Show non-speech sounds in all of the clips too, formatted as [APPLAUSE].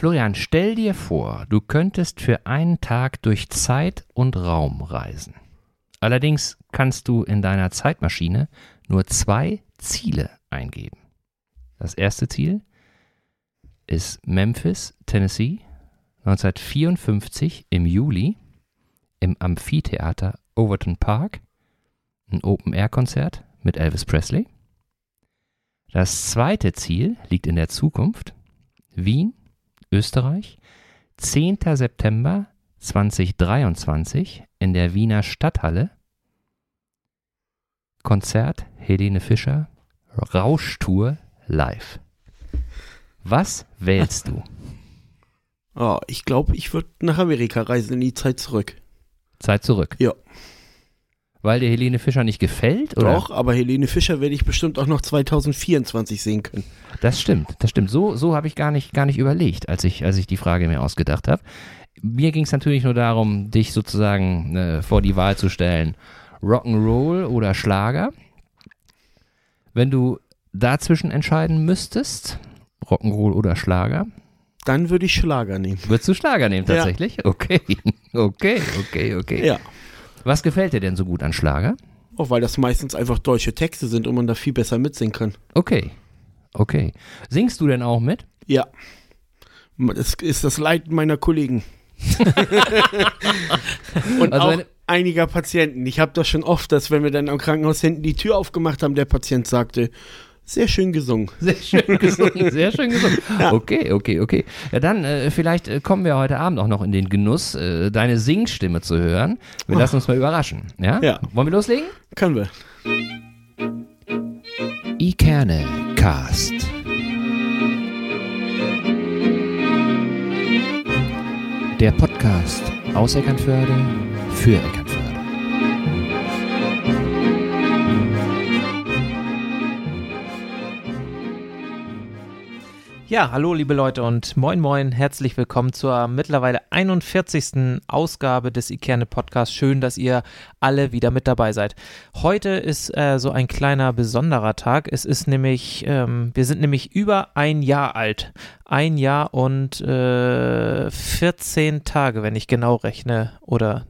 Florian, stell dir vor, du könntest für einen Tag durch Zeit und Raum reisen. Allerdings kannst du in deiner Zeitmaschine nur zwei Ziele eingeben. Das erste Ziel ist Memphis, Tennessee, 1954 im Juli im Amphitheater Overton Park, ein Open-Air-Konzert mit Elvis Presley. Das zweite Ziel liegt in der Zukunft, Wien, Österreich, 10. September 2023 in der Wiener Stadthalle. Konzert Helene Fischer, Rauschtour live. Was wählst du? Oh, ich glaube, ich würde nach Amerika reisen in die Zeit zurück. Zeit zurück. Ja. Weil dir Helene Fischer nicht gefällt? Oder? Doch, aber Helene Fischer werde ich bestimmt auch noch 2024 sehen können. Das stimmt, das stimmt. So, so habe ich gar nicht, gar nicht überlegt, als ich, als ich die Frage mir ausgedacht habe. Mir ging es natürlich nur darum, dich sozusagen äh, vor die Wahl zu stellen. Rock'n'Roll oder Schlager. Wenn du dazwischen entscheiden müsstest, Rock'n'Roll oder Schlager, Dann würde ich Schlager nehmen. würdest du Schlager nehmen Ja. tatsächlich? Okay, [LAUGHS] okay, okay, okay. Ja. Was gefällt dir denn so gut an Schlager? Auch weil das meistens einfach deutsche Texte sind und man da viel besser mitsingen kann. Okay, okay. Singst du denn auch mit? Ja. Das ist das Leid meiner Kollegen. [LAUGHS] und Also auch einiger Patienten. Ich habe das schon oft, dass wenn wir dann am Krankenhaus hinten die Tür aufgemacht haben, der Patient sagte, sehr schön gesungen. Sehr schön gesungen, sehr schön gesungen. [LAUGHS] Ja. Okay, okay, okay. Ja, dann äh, vielleicht äh, kommen wir heute Abend auch noch in den Genuss, äh, deine Singstimme zu hören. Wir lassen uns mal überraschen. Ja? Ja. Wollen wir loslegen? Können wir. Ikerne Cast. Der Podcast aus Eckernförde für Eckernförde. Ja, hallo liebe Leute und moin moin, herzlich willkommen zur mittlerweile 41. Ausgabe des Ikerne Podcasts. Schön, dass ihr alle wieder mit dabei seid. Heute ist äh, so ein kleiner besonderer Tag. Es ist nämlich, ähm, wir sind nämlich über ein Jahr alt. Ein Jahr und äh, 14 Tage, wenn ich genau rechne, oder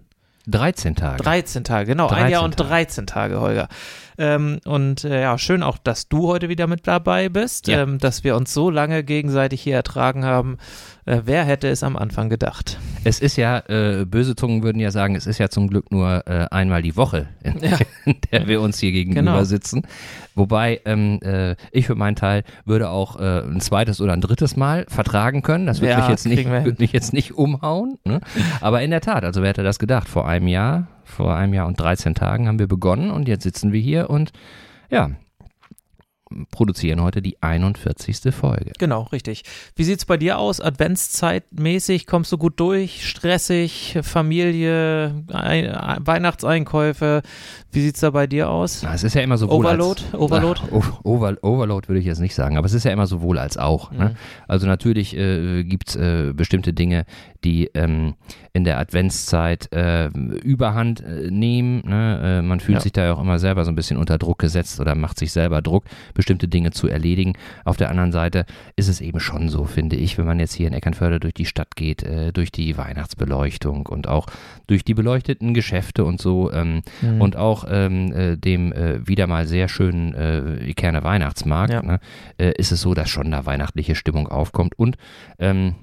13 Tage. 13 Tage, genau. ein 13 Jahr und Tage. 13 Tage, Holger. Ähm, und äh, ja, schön auch, dass du heute wieder mit dabei bist, Ja. ähm, dass wir uns so lange gegenseitig hier ertragen haben. Äh, wer hätte es am Anfang gedacht? Es ist ja, äh, böse Zungen würden ja sagen, es ist ja zum Glück nur äh, einmal die Woche, [LAUGHS] in, Ja. in der wir uns hier gegenüber Genau. sitzen. Wobei ähm, äh, ich für meinen Teil würde auch äh, ein zweites oder ein drittes Mal vertragen können. Das würde Ja, mich jetzt nicht, würde mich jetzt nicht umhauen. Ne? Aber in der Tat, also wer hätte das gedacht? Vor einem Jahr, vor einem Jahr und 13 Tagen haben wir begonnen und jetzt sitzen wir hier und ja, produzieren heute die 41. Folge. Genau, richtig. Wie sieht's bei dir aus? Adventszeitmäßig? Kommst du gut durch? Stressig? Familie? Ein, ein, Weihnachtseinkäufe? Wie sieht's da bei dir aus? Na, es ist ja immer sowohl Overload? als, Overload? Ach, Over, Overload würde ich jetzt nicht sagen, aber es ist ja immer sowohl als auch. Mhm. Ne? Also natürlich äh, gibt es äh, bestimmte Dinge, die ähm, in der Adventszeit äh, Überhand äh, nehmen. Ne? Äh, man fühlt Ja. sich da ja auch immer selber so ein bisschen unter Druck gesetzt oder macht sich selber Druck, bestimmte Dinge zu erledigen. Auf der anderen Seite ist es eben schon so, finde ich, wenn man jetzt hier in Eckernförde durch die Stadt geht, äh, durch die Weihnachtsbeleuchtung und auch durch die beleuchteten Geschäfte und so ähm, Mhm. und auch ähm, äh, dem äh, wieder mal sehr schönen äh, Ikerner Weihnachtsmarkt, Ja. ne, äh, ist es so, dass schon da weihnachtliche Stimmung aufkommt. Und ähm,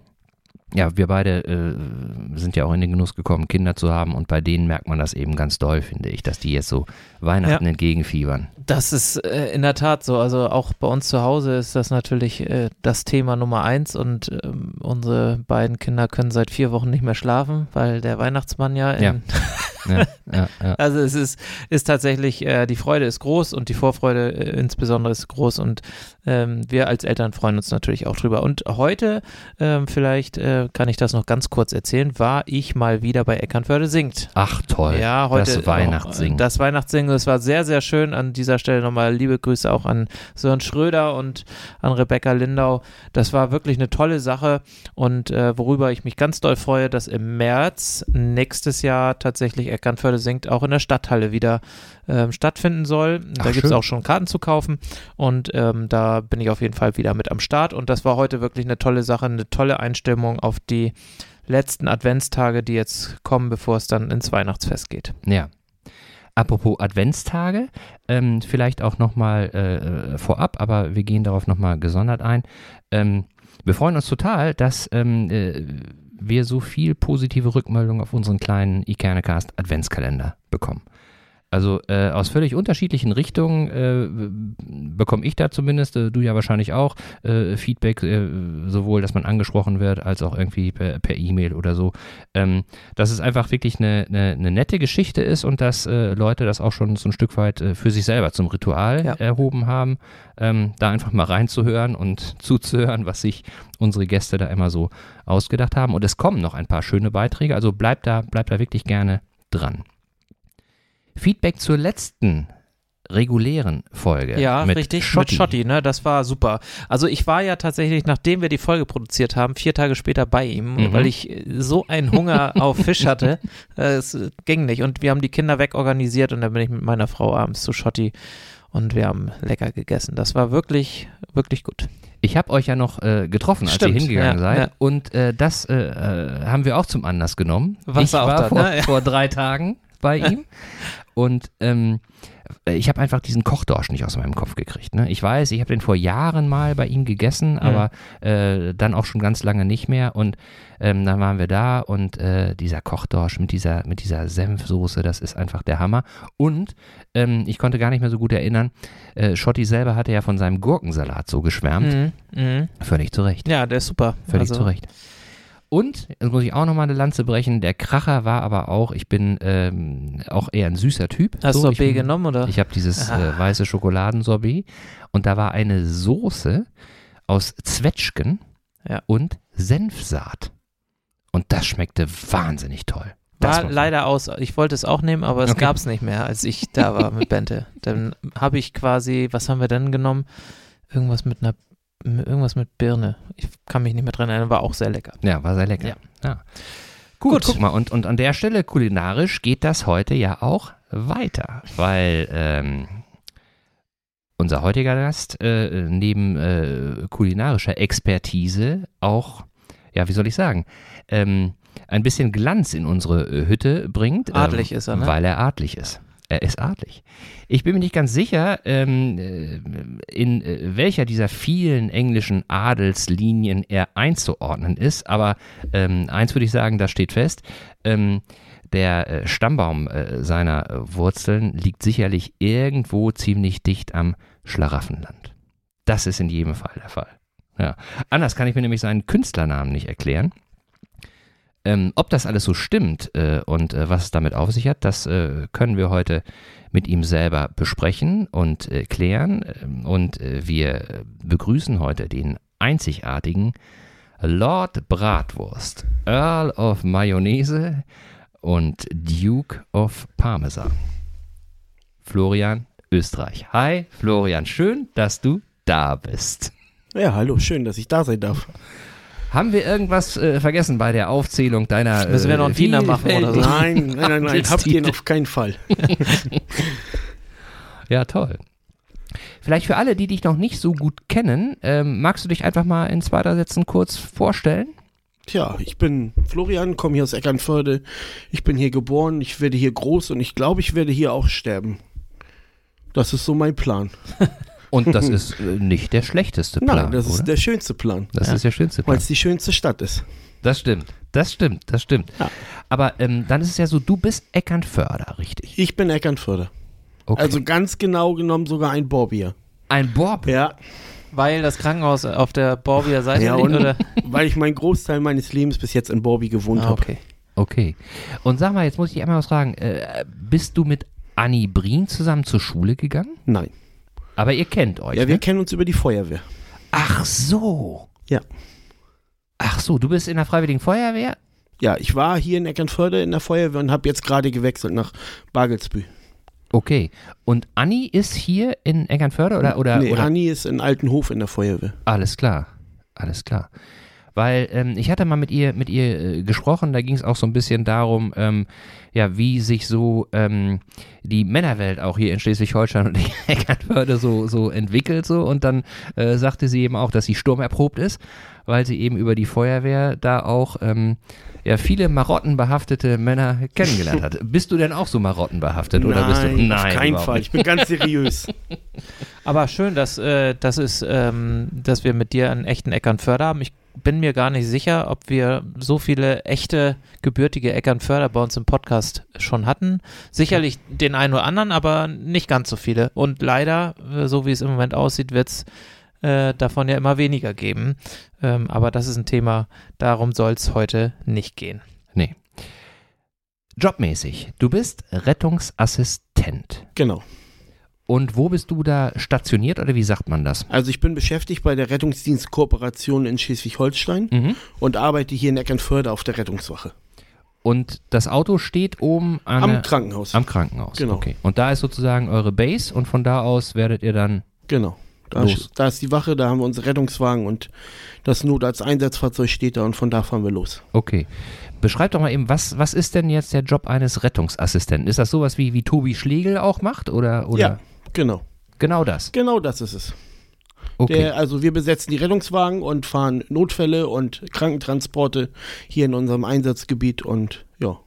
ja, wir beide äh, sind ja auch in den Genuss gekommen, Kinder zu haben und bei denen merkt man das eben ganz doll, finde ich, dass die jetzt so Weihnachten Ja. entgegenfiebern. Das ist äh, in der Tat so. Also auch bei uns zu Hause ist das natürlich äh, das Thema Nummer eins und ähm, unsere beiden Kinder können seit vier Wochen nicht mehr schlafen, weil der Weihnachtsmann ja in, Ja. [LAUGHS] Ja, ja, ja. [LAUGHS] Also es ist, ist tatsächlich, äh, die Freude ist groß und die Vorfreude äh, insbesondere ist groß und ähm, wir als Eltern freuen uns natürlich auch drüber. Und heute, ähm, vielleicht äh, kann ich das noch ganz kurz erzählen, war ich mal wieder bei Eckernförde singt. Ach toll, Ja, heute das Weihnachtssingen. Das Weihnachtssingen, das war sehr, sehr schön. An dieser Stelle nochmal liebe Grüße auch an Sören Schröder und an Rebecca Lindau. Das war wirklich eine tolle Sache und äh, worüber ich mich ganz doll freue, dass im März nächstes Jahr tatsächlich Eckernförde singt, auch in der Stadthalle wieder ähm, stattfinden soll. Da gibt es auch schon Karten zu kaufen und ähm, da bin ich auf jeden Fall wieder mit am Start und das war heute wirklich eine tolle Sache, eine tolle Einstimmung auf die letzten Adventstage, die jetzt kommen, bevor es dann ins Weihnachtsfest geht. Ja. Apropos Adventstage, ähm, vielleicht auch nochmal äh, vorab, aber wir gehen darauf nochmal gesondert ein. Ähm, wir freuen uns total, dass ähm, äh, wir so viel positive Rückmeldungen auf unseren kleinen Ikernecast Adventskalender bekommen. Also äh, aus völlig unterschiedlichen Richtungen äh, bekomme ich da zumindest, äh, du ja wahrscheinlich auch, äh, Feedback, äh, sowohl, dass man angesprochen wird, als auch irgendwie per E-Mail oder so. Ähm, dass es einfach wirklich eine, eine, eine nette Geschichte ist und dass äh, Leute das auch schon so ein Stück weit für sich selber zum Ritual Ja. erhoben haben, ähm, da einfach mal reinzuhören und [LAUGHS] zuzuhören, was sich unsere Gäste da immer so ausgedacht haben. Und es kommen noch ein paar schöne Beiträge, also bleibt da, bleibt da wirklich gerne dran. Feedback zur letzten regulären Folge. Ja, mit richtig, Schotti. mit Schotti, ne? Das war super. Also ich war ja tatsächlich, nachdem wir die Folge produziert haben, vier Tage später bei ihm, Mhm. weil ich so einen Hunger auf Fisch hatte. [LAUGHS] äh, Es ging nicht. Und wir haben die Kinder wegorganisiert und dann bin ich mit meiner Frau abends zu Schotti und wir haben lecker gegessen. Das war wirklich, wirklich gut. Ich habe euch ja noch äh, getroffen, als Stimmt, ihr hingegangen ja, seid. ja. Und äh, das äh, äh, haben wir auch zum Anlass genommen. Warst ich du auch war da, vor, ne? Vor drei Tagen bei [LAUGHS] ihm. Und ähm, ich habe einfach diesen Kochdorsch nicht aus meinem Kopf gekriegt. Ne? Ich weiß, ich habe den vor Jahren mal bei ihm gegessen, aber äh, dann auch schon ganz lange nicht mehr. Und ähm, dann waren wir da und äh, dieser Kochdorsch mit dieser, mit dieser Senfsoße, das ist einfach der Hammer. Und ähm, ich konnte gar nicht mehr so gut erinnern, äh, Schotti selber hatte ja von seinem Gurkensalat so geschwärmt. Mhm. Mhm. Völlig zu Recht. Ja, der ist super. Völlig also, zu Recht. Und, jetzt muss ich auch nochmal eine Lanze brechen, der Kracher war aber auch, ich bin ähm, auch eher ein süßer Typ. Hast du bin- genommen oder? Ich habe dieses Ah. äh, weiße Schokoladensorbet und da war eine Soße aus Zwetschgen Ja. und Senfsaat. Und das schmeckte wahnsinnig toll. Das war muss- leider aus. Ich wollte es auch nehmen, aber es Okay. gab es nicht mehr, als ich da war mit Bente. Dann habe ich quasi, was haben wir denn genommen? Irgendwas mit einer, irgendwas mit Birne. Ich kann mich nicht mehr dran erinnern, war auch sehr lecker. Ja, war sehr lecker. Ja. Ja. Gut, Gut. guck mal, und, und an der Stelle kulinarisch geht das heute ja auch weiter, weil ähm, unser heutiger Gast äh, neben äh, kulinarischer Expertise auch, ja, wie soll ich sagen, ähm, ein bisschen Glanz in unsere Hütte bringt. Adlig ähm, ist er, ne? Weil er adlig ist. Er ist adlig. Ich bin mir nicht ganz sicher, ähm, äh, in äh, welcher dieser vielen englischen Adelslinien er einzuordnen ist, aber ähm, eins würde ich sagen, das steht fest. Ähm, der äh, Stammbaum seiner Wurzeln liegt sicherlich irgendwo ziemlich dicht am Schlaraffenland. Das ist in jedem Fall der Fall. Ja. Anders kann ich mir nämlich seinen Künstlernamen nicht erklären. Ähm, ob das alles so stimmt äh, und äh, was es damit auf sich hat, das äh, können wir heute mit ihm selber besprechen und äh, klären. Ähm, Und äh, wir begrüßen heute den einzigartigen Lord Bratwurst, Earl of Mayonnaise und Duke of Parmesan. Florian Österreich. Hi Florian, schön, dass du da bist. Ja, hallo, schön, dass ich da sein darf. Haben wir irgendwas äh, vergessen bei der Aufzählung deiner Müssen wir noch einen äh, Diener machen oder so? Nein, nein, nein, nein, habt ihr auf keinen Fall. [LAUGHS] Ja, toll. Vielleicht für alle, die dich noch nicht so gut kennen, ähm, magst du dich einfach mal in zwei, drei Sätzen kurz vorstellen? Tja, ich bin Florian, komme hier aus Eckernförde. Ich bin hier geboren, ich werde hier groß und ich glaube, ich werde hier auch sterben. Das ist so mein Plan. [LAUGHS] Und das ist äh, nicht der schlechteste Plan, Nein, das oder? ist der schönste Plan, das Ja. ist der schönste weil Plan. es die schönste Stadt ist. Das stimmt, das stimmt, das stimmt. Ja. Aber ähm, dann ist es ja so, du bist Eckernförder, richtig? Ich bin Eckernförde. Okay. Also ganz genau genommen sogar ein Borbier. ein Bob. Ja, Weil das Krankenhaus auf der Borbier Seite Ja, liegt, oder? [LAUGHS] weil ich meinen Großteil meines Lebens bis jetzt in Borbi gewohnt Ah, habe. okay. Okay. Und sag mal, jetzt muss ich einmal was fragen. Äh, bist du mit Annie Brien zusammen zur Schule gegangen? Nein. Aber ihr kennt euch, Ja, wir ne? kennen uns über die Feuerwehr. Ach so. Ja. Ach so, du bist in der Freiwilligen Feuerwehr? Ja, ich war hier in Eckernförde in der Feuerwehr und habe jetzt gerade gewechselt nach Bagelsbü. Okay. Und Anni ist hier in Eckernförde oder, oder, nee, oder? Anni ist in Altenhof in der Feuerwehr. Alles klar. Alles klar. Weil ähm, ich hatte mal mit ihr, mit ihr äh, gesprochen, da ging es auch so ein bisschen darum, ähm, ja, wie sich so ähm, die Männerwelt auch hier in Schleswig-Holstein und [LAUGHS] Eckernförde so, so entwickelt so und dann äh, sagte sie eben auch, dass sie sturmerprobt ist, weil sie eben über die Feuerwehr da auch ähm, ja, viele marottenbehaftete Männer kennengelernt hat. [LAUGHS] Bist du denn auch so marottenbehaftet? Nein, oder bist du, auf keinen Fall. Ich bin ganz seriös. [LAUGHS] Aber schön, dass, äh, das ist, ähm, dass wir mit dir einen echten Eckernförder haben. Ich bin mir gar nicht sicher, ob wir so viele echte gebürtige Eckernförder bei uns im Podcast schon hatten. Sicherlich den einen oder anderen, aber nicht ganz so viele. Und leider, äh, so wie es im Moment aussieht, wird es äh, davon ja immer weniger geben. Ähm, aber das ist ein Thema, darum soll es heute nicht gehen. Nee. Jobmäßig. Du bist Rettungsassistent. Genau. Und wo bist du da stationiert oder wie sagt man das? Also ich bin beschäftigt bei der Rettungsdienstkooperation in Schleswig-Holstein Mhm. und arbeite hier in Eckernförde auf der Rettungswache. Und das Auto steht oben Am Krankenhaus. am Krankenhaus. Genau. Okay. Und da ist sozusagen eure Base und von da aus werdet ihr dann. genau. Da, Los. ist- da ist die Wache, da haben wir unsere Rettungswagen und das Notarzteinsatzfahrzeug steht da und von da fahren wir los. Okay. Beschreib doch mal eben, was, was ist denn jetzt der Job eines Rettungsassistenten? Ist das sowas wie, wie Tobi Schlegel auch macht? Oder, oder Ja, genau. genau das? Genau das ist es. Okay. Der, also wir besetzen die Rettungswagen und fahren Notfälle und Krankentransporte hier in unserem Einsatzgebiet und ja.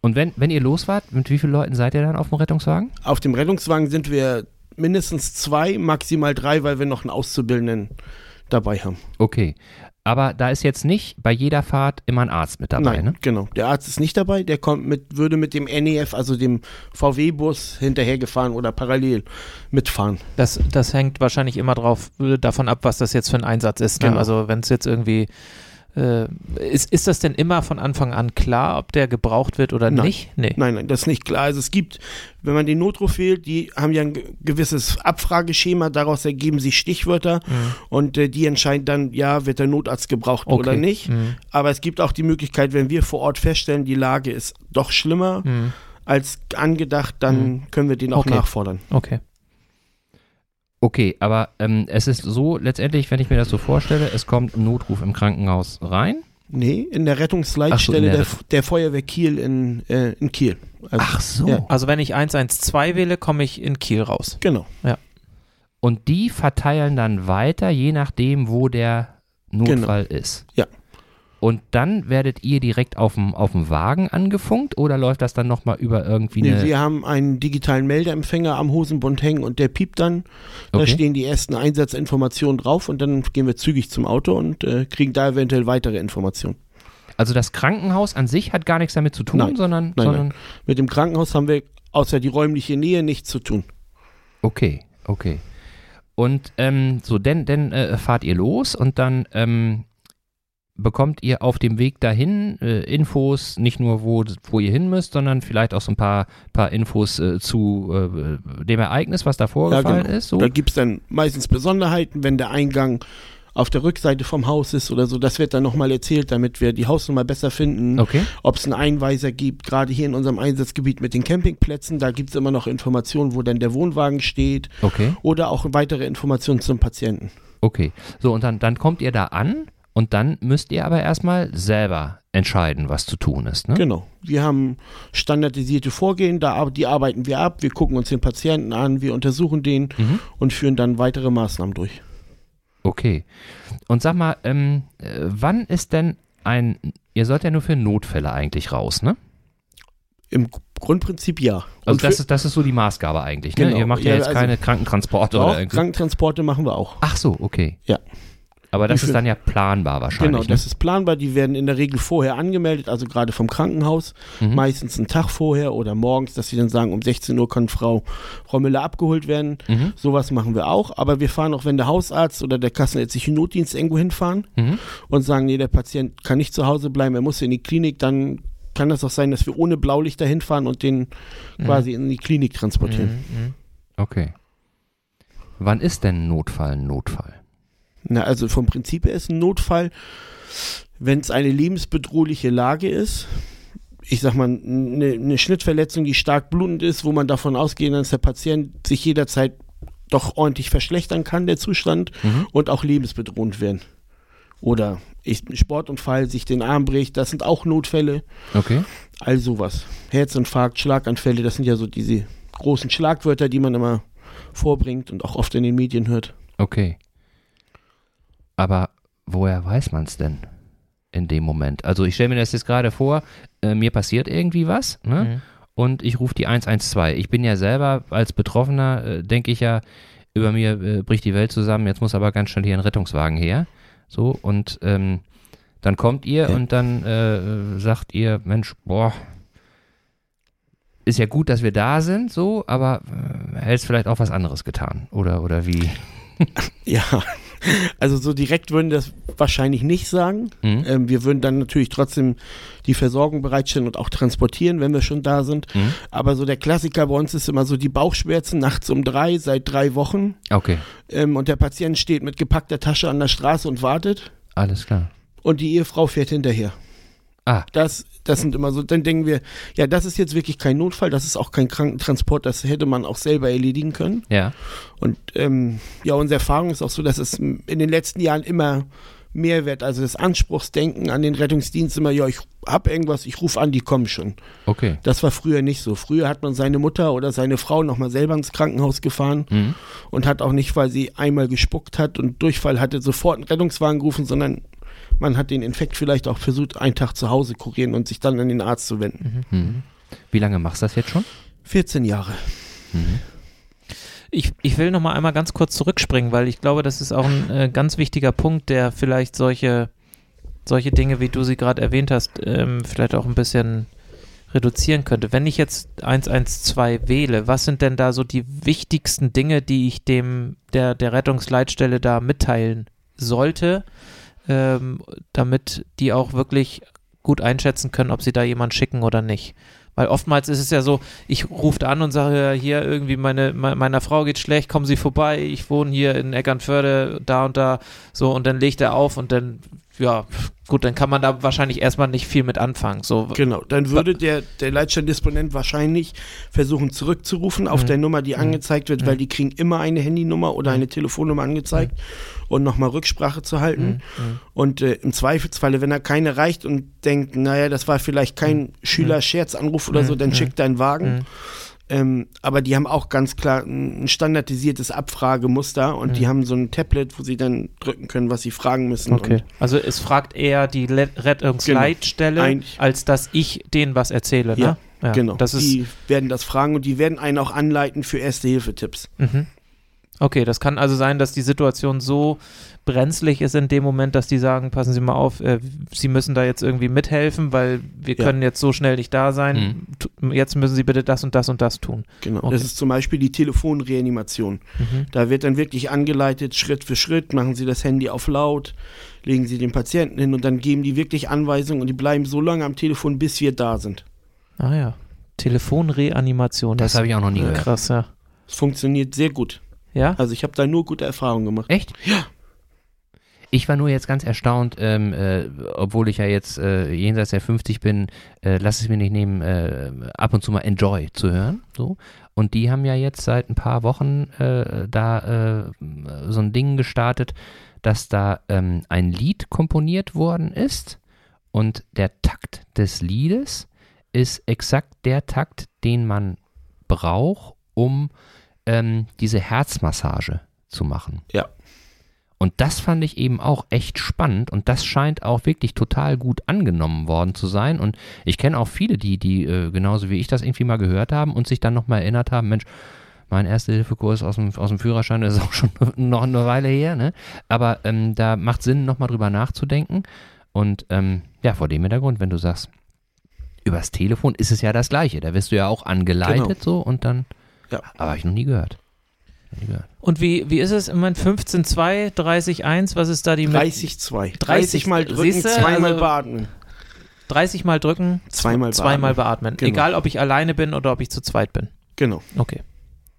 und wenn, wenn ihr los wart, mit wie vielen Leuten seid ihr dann auf dem Rettungswagen? Auf dem Rettungswagen sind wir mindestens zwei, maximal drei, weil wir noch einen Auszubildenden dabei haben. Okay. Aber da ist jetzt nicht bei jeder Fahrt immer ein Arzt mit dabei, Nein, ne? genau. Der Arzt ist nicht dabei, der kommt mit, würde mit dem NEF, also dem VW-Bus, hinterhergefahren oder parallel mitfahren. Das, das hängt wahrscheinlich immer drauf, äh, davon ab, was das jetzt für ein Einsatz ist. Ne? Genau. Also wenn es jetzt irgendwie äh, ist, ist das denn immer von Anfang an klar, ob der gebraucht wird oder Nein. nicht? Nee. Nein, nein, das ist nicht klar. Also es gibt, wenn man den Notruf wählt, die haben ja ein ge- gewisses Abfrageschema, daraus ergeben sich Stichwörter Mhm. und äh, die entscheiden dann, ja, wird der Notarzt gebraucht oder Okay. nicht. Mhm. Aber es gibt auch die Möglichkeit, wenn wir vor Ort feststellen, die Lage ist doch schlimmer Mhm. als angedacht, dann Mhm. können wir den auch Okay. nachfordern. Okay. Okay, aber ähm, es ist so, letztendlich, wenn ich mir das so vorstelle, es kommt ein Notruf im Krankenhaus rein. Nee, in der Rettungsleitstelle Ach so, in der der, der Feuerwehr Kiel in, äh, in Kiel. Also, so. Ja. Also wenn ich 112 wähle, komme ich in Kiel raus. Genau. Und die verteilen dann weiter, je nachdem, wo der Notfall ist. Ja. Und dann werdet ihr direkt auf dem, auf dem Wagen angefunkt oder läuft das dann nochmal über irgendwie Nee, eine. wir haben einen digitalen Meldeempfänger am Hosenbund hängen und der piept dann. Da Okay. stehen die ersten Einsatzinformationen drauf und dann gehen wir zügig zum Auto und äh, kriegen da eventuell weitere Informationen. Also das Krankenhaus an sich hat gar nichts damit zu tun, Nein. sondern, Nein, sondern Mit dem Krankenhaus haben wir außer die räumliche Nähe nichts zu tun. okay, okay. Und ähm, so, denn, denn äh, fahrt ihr los und dann ähm, bekommt ihr auf dem Weg dahin äh, Infos, nicht nur wo, wo ihr hin müsst, sondern vielleicht auch so ein paar, paar Infos äh, zu äh, dem Ereignis, was da vorgefallen genau. ist. So. Da gibt es dann meistens Besonderheiten, wenn der Eingang auf der Rückseite vom Haus ist oder so. Das wird dann nochmal erzählt, damit wir die Hausnummer besser finden. Okay. Ob es einen Einweiser gibt, gerade hier in unserem Einsatzgebiet mit den Campingplätzen, da gibt es immer noch Informationen, wo dann der Wohnwagen steht Okay. oder auch weitere Informationen zum Patienten. Okay. So, und dann, dann kommt ihr da an und dann müsst ihr aber erstmal selber entscheiden, was zu tun ist. Ne? Genau. Wir haben standardisierte Vorgehen, da, die arbeiten wir ab, wir gucken uns den Patienten an, wir untersuchen den Mhm. und führen dann weitere Maßnahmen durch. Okay. Und sag mal, ähm, äh, wann ist denn ein, ihr sollt ja nur für Notfälle eigentlich raus, ne? Im Grundprinzip ja. Also Und das für- ist, das ist so die Maßgabe eigentlich, ne? Genau. Ihr macht ja, Ja, jetzt also- keine Krankentransporte auch oder irgendwie. Krankentransporte machen wir auch. Ach so, okay. Ja. Aber das ist dann ja planbar wahrscheinlich. Genau, das ne? ist planbar. Die werden in der Regel vorher angemeldet, also gerade vom Krankenhaus. Mhm. Meistens einen Tag vorher oder morgens, dass sie dann sagen, um 16 Uhr kann Frau, Müller abgeholt werden. Mhm. Sowas machen wir auch. Aber wir fahren auch, wenn der Hausarzt oder der kassenärztliche Notdienst irgendwo hinfahren Mhm. und sagen, nee, der Patient kann nicht zu Hause bleiben, er muss in die Klinik, dann kann das auch sein, dass wir ohne Blaulichter hinfahren und den quasi in die Klinik transportieren. Mhm, mhm. Okay. Wann ist denn ein Notfall ein Notfall? Na, also vom Prinzip her ist ein Notfall, wenn es eine lebensbedrohliche Lage ist, ich sag mal, eine, eine Schnittverletzung, die stark blutend ist, wo man davon ausgehen kann, dass der Patient sich jederzeit doch ordentlich verschlechtern kann, der Zustand, Mhm. und auch lebensbedrohend werden. Oder ich, Sportunfall, sich den Arm bricht, das sind auch Notfälle. Okay. All sowas. Herzinfarkt, Schlaganfälle, das sind ja so diese großen Schlagwörter, die man immer vorbringt und auch oft in den Medien hört. Okay. Aber woher weiß man es denn in dem Moment? Also ich stelle mir das jetzt gerade vor, äh, mir passiert irgendwie was, ne? Mhm. Und ich rufe die 112. Ich bin ja selber als Betroffener, äh, denke ich ja, über mir äh, bricht die Welt zusammen, jetzt muss aber ganz schnell hier ein Rettungswagen her. So, und ähm, dann kommt ihr Ja. und dann äh, sagt ihr, Mensch, boah, ist ja gut, dass wir da sind, so, aber äh, hättest vielleicht auch was anderes getan. Oder, oder wie? [LAUGHS] Ja, [LAUGHS] also so direkt würden das wahrscheinlich nicht sagen. Hm? Ähm, wir würden dann natürlich trotzdem die Versorgung bereitstellen und auch transportieren, wenn wir schon da sind. Hm? Aber so der Klassiker bei uns ist immer so die Bauchschmerzen nachts um drei, seit drei Wochen. Okay, Ähm, und der Patient steht mit gepackter Tasche an der Straße und wartet. alles klar. Und die Ehefrau fährt hinterher. Ah, Das, das sind immer so, dann denken wir, ja, das ist jetzt wirklich kein Notfall, das ist auch kein Krankentransport, das hätte man auch selber erledigen können. ja. Und ähm, ja, unsere Erfahrung ist auch so, dass es in den letzten Jahren immer mehr wird. Also das Anspruchsdenken an den Rettungsdienst immer, ja, ich hab irgendwas, ich rufe an, die kommen schon. Okay. Das war früher nicht so. Früher hat man seine Mutter oder seine Frau nochmal selber ins Krankenhaus gefahren Mhm. und hat auch nicht, weil sie einmal gespuckt hat und Durchfall hatte, sofort einen Rettungswagen gerufen, sondern man hat den Infekt vielleicht auch versucht, einen Tag zu Hause kurieren und sich dann an den Arzt zu wenden. Mhm. Wie lange machst du das jetzt schon? 14 Jahre. Mhm. Ich, ich will noch mal einmal ganz kurz zurückspringen, weil ich glaube, das ist auch ein äh, ganz wichtiger Punkt, der vielleicht solche, solche Dinge, wie du sie gerade erwähnt hast, ähm, vielleicht auch ein bisschen reduzieren könnte. Wenn ich jetzt 112 wähle, was sind denn da so die wichtigsten Dinge, die ich dem der, der Rettungsleitstelle da mitteilen sollte, ähm, damit die auch wirklich gut einschätzen können, ob sie da jemanden schicken oder nicht? Weil oftmals ist es ja so, ich rufe an und sage, ja, hier irgendwie meine, me- meiner Frau geht schlecht, kommen Sie vorbei, ich wohne hier in Eckernförde, da und da, so, und dann legt er auf und dann, ja, gut, dann kann man da wahrscheinlich erstmal nicht viel mit anfangen. So, Genau, dann würde der, der Leitstellendisponent wahrscheinlich versuchen zurückzurufen auf Mhm. der Nummer, die Mhm. angezeigt wird, Mhm. weil die kriegen immer eine Handynummer oder eine Telefonnummer angezeigt und nochmal Rücksprache zu halten. Mhm, mhm. Und äh, im Zweifelsfalle, wenn er keine reicht und denkt, naja, das war vielleicht kein Schüler-Scherzanruf oder so, dann Mhm. schickt er einen Wagen. Ähm, aber die haben auch ganz klar ein standardisiertes Abfragemuster und die Mhm. haben so ein Tablet, wo sie dann drücken können, was sie fragen müssen. Okay. Also es fragt eher die Le Rettungsleitstelle, Eigentlich- als dass ich denen was erzähle, ne? Ja, genau. Das ist, die werden das fragen und die werden einen auch anleiten für Erste-Hilfe-Tipps. Mhm. Okay, das kann also sein, dass die Situation so brenzlig ist in dem Moment, dass die sagen, passen Sie mal auf, äh, Sie müssen da jetzt irgendwie mithelfen, weil wir Ja. können jetzt so schnell nicht da sein. Tu- Jetzt müssen Sie bitte das und das und das tun. Genau. Okay. Das ist zum Beispiel die Telefonreanimation. Mhm. Da wird dann wirklich angeleitet, Schritt für Schritt, machen Sie das Handy auf laut, legen Sie den Patienten hin und dann geben die wirklich Anweisungen und die bleiben so lange am Telefon, bis wir da sind. Ah ja. Telefonreanimation. Das habe ich auch noch nie gehört. Krass, ja. Es funktioniert sehr gut. Ja? Also ich habe da nur gute Erfahrungen gemacht. Echt? Ja. Ich war nur jetzt ganz erstaunt, ähm, äh, obwohl ich ja jetzt äh, jenseits der 50 bin, äh, lass es mir nicht nehmen, äh, ab und zu mal Enjoy zu hören. So. Und die haben ja jetzt seit ein paar Wochen äh, da äh, so ein Ding gestartet, dass da ähm, ein Lied komponiert worden ist und der Takt des Liedes ist exakt der Takt, den man braucht, um ähm, diese Herzmassage zu machen. Ja. Und das fand ich eben auch echt spannend und das scheint auch wirklich total gut angenommen worden zu sein. Und ich kenne auch viele, die, die äh, genauso wie ich das irgendwie mal gehört haben und sich dann nochmal erinnert haben, Mensch, mein Erste-Hilfe-Kurs aus dem, aus dem Führerschein ist auch schon [LAUGHS] noch eine Weile her, ne? Aber ähm, da macht Sinn, nochmal drüber nachzudenken. Und ähm, ja, vor dem Hintergrund, wenn du sagst, übers Telefon ist es ja das Gleiche. Da wirst du ja auch angeleitet Genau. so und dann. Ja. Aber habe ich noch nie gehört. Und wie, wie ist es im Moment 15.2, 30.1? Was ist da die mit 30-2. 30 30 mal drücken, siehste, zweimal also- beatmen. 30 Mal drücken, Zweimal zweimal beatmen. Genau. Egal, ob ich alleine bin oder ob ich zu zweit bin. Genau. Okay.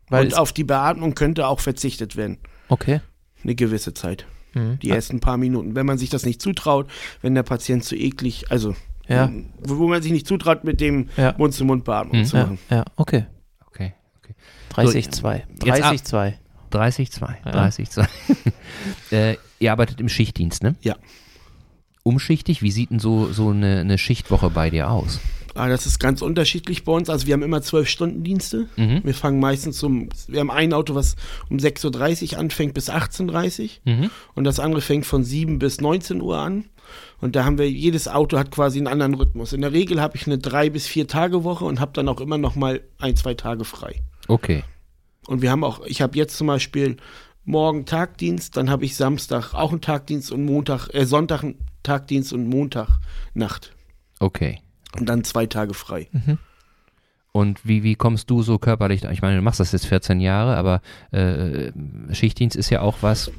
Weil und auf die Beatmung könnte auch verzichtet werden. okay. Eine gewisse Zeit. Mhm. Die ersten paar Minuten. Wenn man sich das nicht zutraut, wenn der Patient zu eklig, also Ja. wo, man sich nicht zutraut, mit dem Ja. Mund-zu-Mund-Beatmung Mhm. zu Ja, machen. ja, okay. Okay, okay. 30,2. jetzt ab- 30,2. 30,2. Ja. 30,2. [LAUGHS] äh, ihr arbeitet im Schichtdienst, ne? Ja. umschichtig? Wie sieht denn so, so eine, eine Schichtwoche bei dir aus? Ah, das ist ganz unterschiedlich bei uns. Also wir haben immer zwölf Stunden Dienste. Mhm. Wir fangen meistens um, wir haben ein Auto, was um 6.30 Uhr anfängt bis 18.30 Uhr Mhm. und das andere fängt von 7 bis 19 Uhr an. Und da haben wir, jedes Auto hat quasi einen anderen Rhythmus. In der Regel habe ich eine drei bis vier Tage Woche und habe dann auch immer noch mal ein, zwei Tage frei. Okay. Und wir haben auch, ich habe jetzt zum Beispiel morgen Tagdienst, dann habe ich Samstag auch einen Tagdienst und Montag, äh, Sonntag einen Tagdienst und Montag Nacht. Okay. Und dann zwei Tage frei. Und wie, wie kommst du so körperlich? Ich meine, du machst das jetzt 14 Jahre, aber äh, Schichtdienst ist ja auch was,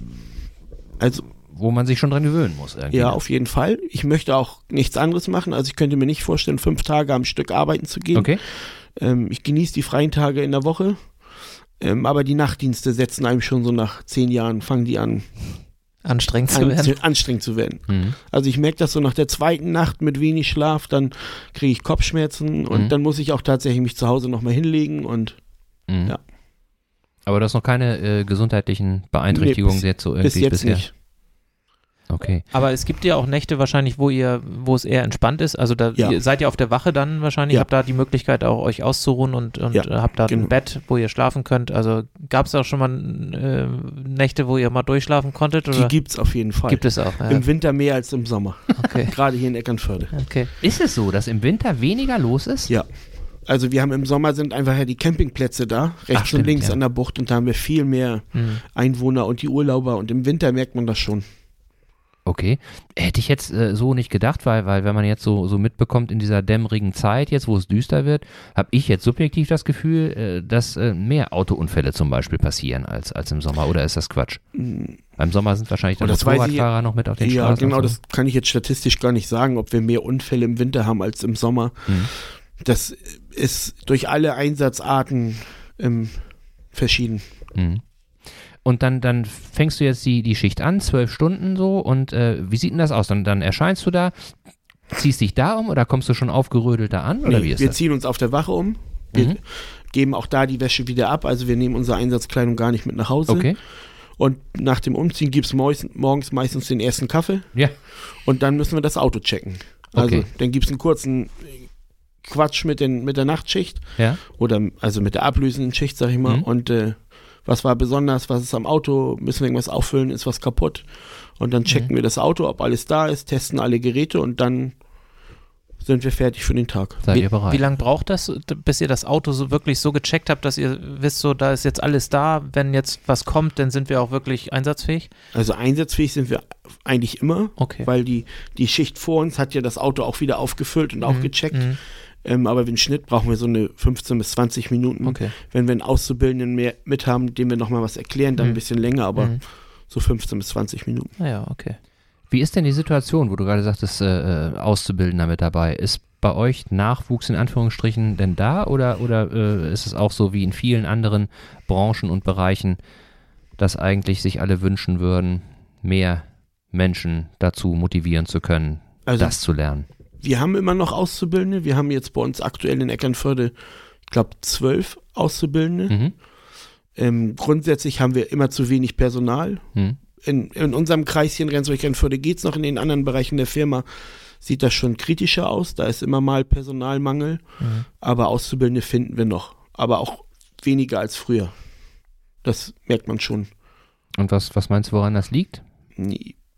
Also wo man sich schon dran gewöhnen muss. Irgendwie. Ja, ne? auf jeden Fall. Ich möchte auch nichts anderes machen. Also ich könnte mir nicht vorstellen, fünf Tage am Stück arbeiten zu gehen. Okay. Ähm, ich genieße die freien Tage in der Woche. Ähm, aber die Nachtdienste setzen einem schon so nach zehn Jahren, fangen die an, Anstrengend zu werden. anstrengend zu werden. Mhm. Also ich merke das so nach der zweiten Nacht mit wenig Schlaf, dann kriege ich Kopfschmerzen und Mhm. dann muss ich auch tatsächlich mich zu Hause nochmal hinlegen und Mhm. Ja. Aber du hast noch keine äh, gesundheitlichen Beeinträchtigungen bis- jetzt so bis irgendwie jetzt bisher. nicht. Okay. Aber es gibt ja auch Nächte wahrscheinlich, wo ihr, wo es eher entspannt ist. Also da Ja. ihr seid ihr auf der Wache dann wahrscheinlich, Ja. habt da die Möglichkeit auch euch auszuruhen und, und Ja, habt da genau. ein Bett, wo ihr schlafen könnt. Also gab es auch schon mal äh, Nächte, wo ihr mal durchschlafen konntet? Die Oder gibt's auf jeden Fall. gibt es auch? Ja. Im Winter mehr als im Sommer. Okay. [LAUGHS] Gerade hier in Eckernförde. okay. Ist es so, dass im Winter weniger los ist? Ja. Also wir haben im Sommer sind einfach ja die Campingplätze da, rechts Ach, stimmt, und links ja. an der Bucht und da haben wir viel mehr Hm. Einwohner und die Urlauber und im Winter merkt man das schon. Okay. Hätte ich jetzt äh, so nicht gedacht, weil, weil wenn man jetzt so, so mitbekommt in dieser dämmerigen Zeit, jetzt wo es düster wird, habe ich jetzt subjektiv das Gefühl, äh, dass äh, mehr Autounfälle zum Beispiel passieren als, als im Sommer. Oder ist das Quatsch? Beim Sommer sind wahrscheinlich die das weiß ich- Motorradfahrer noch mit auf den ja, Straßen. genau, und so. das kann ich jetzt statistisch gar nicht sagen, ob wir mehr Unfälle im Winter haben als im Sommer. Mhm. Das ist durch alle Einsatzarten ähm, verschieden. Mhm. Und dann, dann fängst du jetzt die, die Schicht an, zwölf Stunden so, und äh, wie sieht denn das aus? Dann, dann erscheinst du da, ziehst dich da um oder kommst du schon aufgerödelt da an? Oder Nee, wie ist wir das? ziehen uns auf der Wache um. Wir Mhm. geben auch da die Wäsche wieder ab. Also wir nehmen unsere Einsatzkleidung gar nicht mit nach Hause. Okay. Und nach dem Umziehen gibt es morgens meistens den ersten Kaffee. Ja. Und dann müssen wir das Auto checken. Also Okay. dann gibt es einen kurzen Quatsch mit, den, mit der Nachtschicht Ja. oder also mit der ablösenden Schicht, sag ich mal. Mhm. Und äh, was war besonders, was ist am Auto, müssen wir irgendwas auffüllen, ist was kaputt. Und dann Mhm. checken wir das Auto, ob alles da ist, testen alle Geräte und dann sind wir fertig für den Tag. Seid Wie, ihr bereit? wie lange braucht das, bis ihr das Auto so wirklich so gecheckt habt, dass ihr wisst, so da ist jetzt alles da, wenn jetzt was kommt, dann sind wir auch wirklich einsatzfähig? Also einsatzfähig sind wir eigentlich immer, Okay. weil die, die Schicht vor uns hat ja das Auto auch wieder aufgefüllt und auch Mhm, gecheckt. mhm, Ähm, aber im Schnitt brauchen wir so eine 15 bis 20 Minuten. Okay. Wenn wir einen Auszubildenden mehr mit haben, dem wir nochmal was erklären, dann Mhm. ein bisschen länger, aber Mhm. so 15 bis 20 Minuten. Naja, okay. Wie ist denn die Situation, wo du gerade sagtest, äh, äh, Auszubildender mit dabei? Ist bei euch Nachwuchs in Anführungsstrichen denn da oder, oder äh, ist es auch so wie in vielen anderen Branchen und Bereichen, dass eigentlich sich alle wünschen würden, mehr Menschen dazu motivieren zu können, Also das zu lernen? Wir haben immer noch Auszubildende. Wir haben jetzt bei uns aktuell in Eckernförde, ich glaube, zwölf Auszubildende. Mhm. Ähm, grundsätzlich haben wir immer zu wenig Personal. Mhm. In, in unserem Kreischen Rendsburg-Eckernförde geht es noch. In den anderen Bereichen der Firma sieht das schon kritischer aus. Da ist immer mal Personalmangel. Mhm. Aber Auszubildende finden wir noch. Aber auch weniger als früher. Das merkt man schon. Und was, was meinst du, woran das liegt?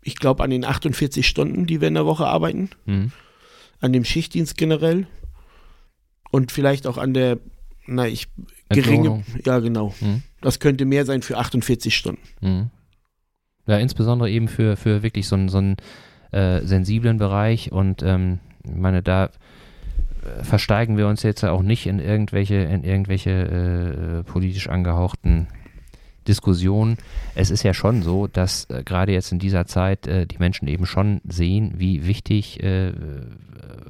Ich glaube an den 48 Stunden, die wir in der Woche arbeiten. Mhm. An dem Schichtdienst generell. Und vielleicht auch an der, na, ich, geringe, Entlohnung. ja genau. Mhm. Das könnte mehr sein für 48 Stunden. Mhm. Ja, insbesondere eben für, für wirklich so einen, so einen äh, sensiblen Bereich und ähm, ich meine, da äh, versteigen wir uns jetzt ja auch nicht in irgendwelche, in irgendwelche äh, politisch angehauchten Diskussionen. Es ist ja schon so, dass äh, gerade jetzt in dieser Zeit äh, die Menschen eben schon sehen, wie wichtig äh,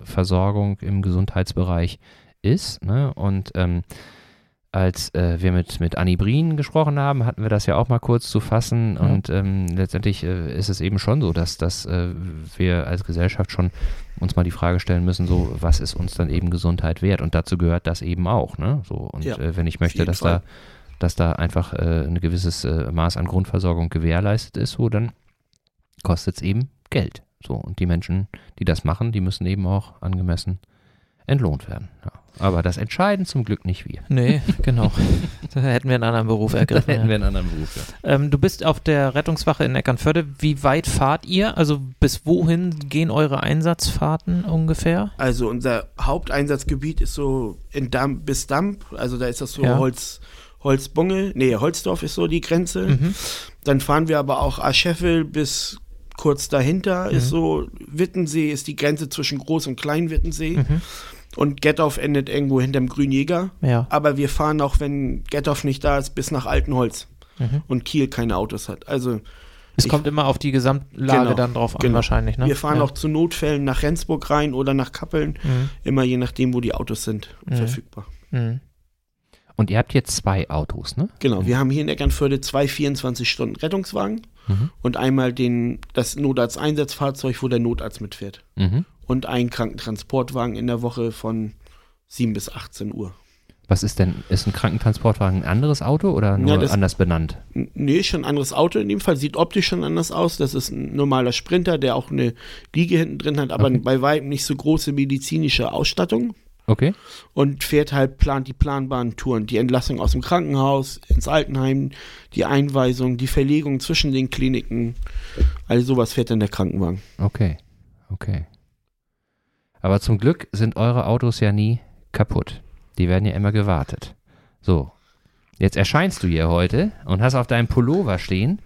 Versorgung im Gesundheitsbereich ist. Ne? Und ähm, als äh, wir mit, mit Annie Brien gesprochen haben, hatten wir das ja auch mal kurz zu fassen. Ja. Und ähm, letztendlich äh, ist es eben schon so, dass, dass äh, wir als Gesellschaft schon uns mal die Frage stellen müssen, so, was ist uns dann eben Gesundheit wert? Und dazu gehört das eben auch. Ne? So, und Ja, wenn ich möchte, dass Fall. da, dass da einfach äh, ein gewisses äh, Maß an Grundversorgung gewährleistet ist, so, dann kostet es eben Geld. So, und die Menschen, die das machen, die müssen eben auch angemessen entlohnt werden. Ja. Aber das entscheiden zum Glück nicht wir. Nee, genau. [LAUGHS] da hätten wir einen anderen Beruf [LAUGHS] ergriffen. hätten ja. wir einen anderen Beruf. Ja. Ähm, du bist auf der Rettungswache in Eckernförde. Wie weit fahrt ihr? Also bis wohin gehen eure Einsatzfahrten ungefähr? Also unser Haupteinsatzgebiet ist so in Damp bis Damp, also da ist das so Ja. Holz, Holzbunge, nee, Holzdorf ist so die Grenze. Mhm. Dann fahren wir aber auch Ascheffel bis kurz dahinter Mhm. ist so Wittensee ist die Grenze zwischen Groß- und Klein-Wittensee Mhm. und Gettorf endet irgendwo hinterm Grünjäger. Ja. Aber wir fahren auch, wenn Gettorf nicht da ist, bis nach Altenholz Mhm. und Kiel keine Autos hat. Also Es kommt immer auf die Gesamtlage Genau, dann drauf an, genau. wahrscheinlich. Ne? wir fahren ja. auch zu Notfällen nach Rendsburg rein oder nach Kappeln, Mhm. immer je nachdem, wo die Autos sind, Mhm. verfügbar. Mhm. Und ihr habt jetzt zwei Autos, ne? Genau, wir haben hier in Eckernförde zwei 24-Stunden-Rettungswagen Mhm. und einmal den, das Notarzt-Einsatzfahrzeug, wo der Notarzt mitfährt. Mhm. Und einen Krankentransportwagen in der Woche von 7 bis 18 Uhr. Was ist denn, ist ein Krankentransportwagen ein anderes Auto oder nur Ja, das- anders benannt? Nee, schon ein anderes Auto in dem Fall. Sieht optisch schon anders aus. Das ist ein normaler Sprinter, der auch eine Liege hinten drin hat, aber Okay. bei weitem nicht so große medizinische Ausstattung. Okay. Und fährt halt, plant die planbaren Touren. Die Entlassung aus dem Krankenhaus, ins Altenheim, die Einweisung, die Verlegung zwischen den Kliniken. All sowas fährt dann der Krankenwagen. Okay. Okay. Aber zum Glück sind eure Autos ja nie kaputt. Die werden ja immer gewartet. So. Jetzt erscheinst du hier heute und hast auf deinem Pullover stehen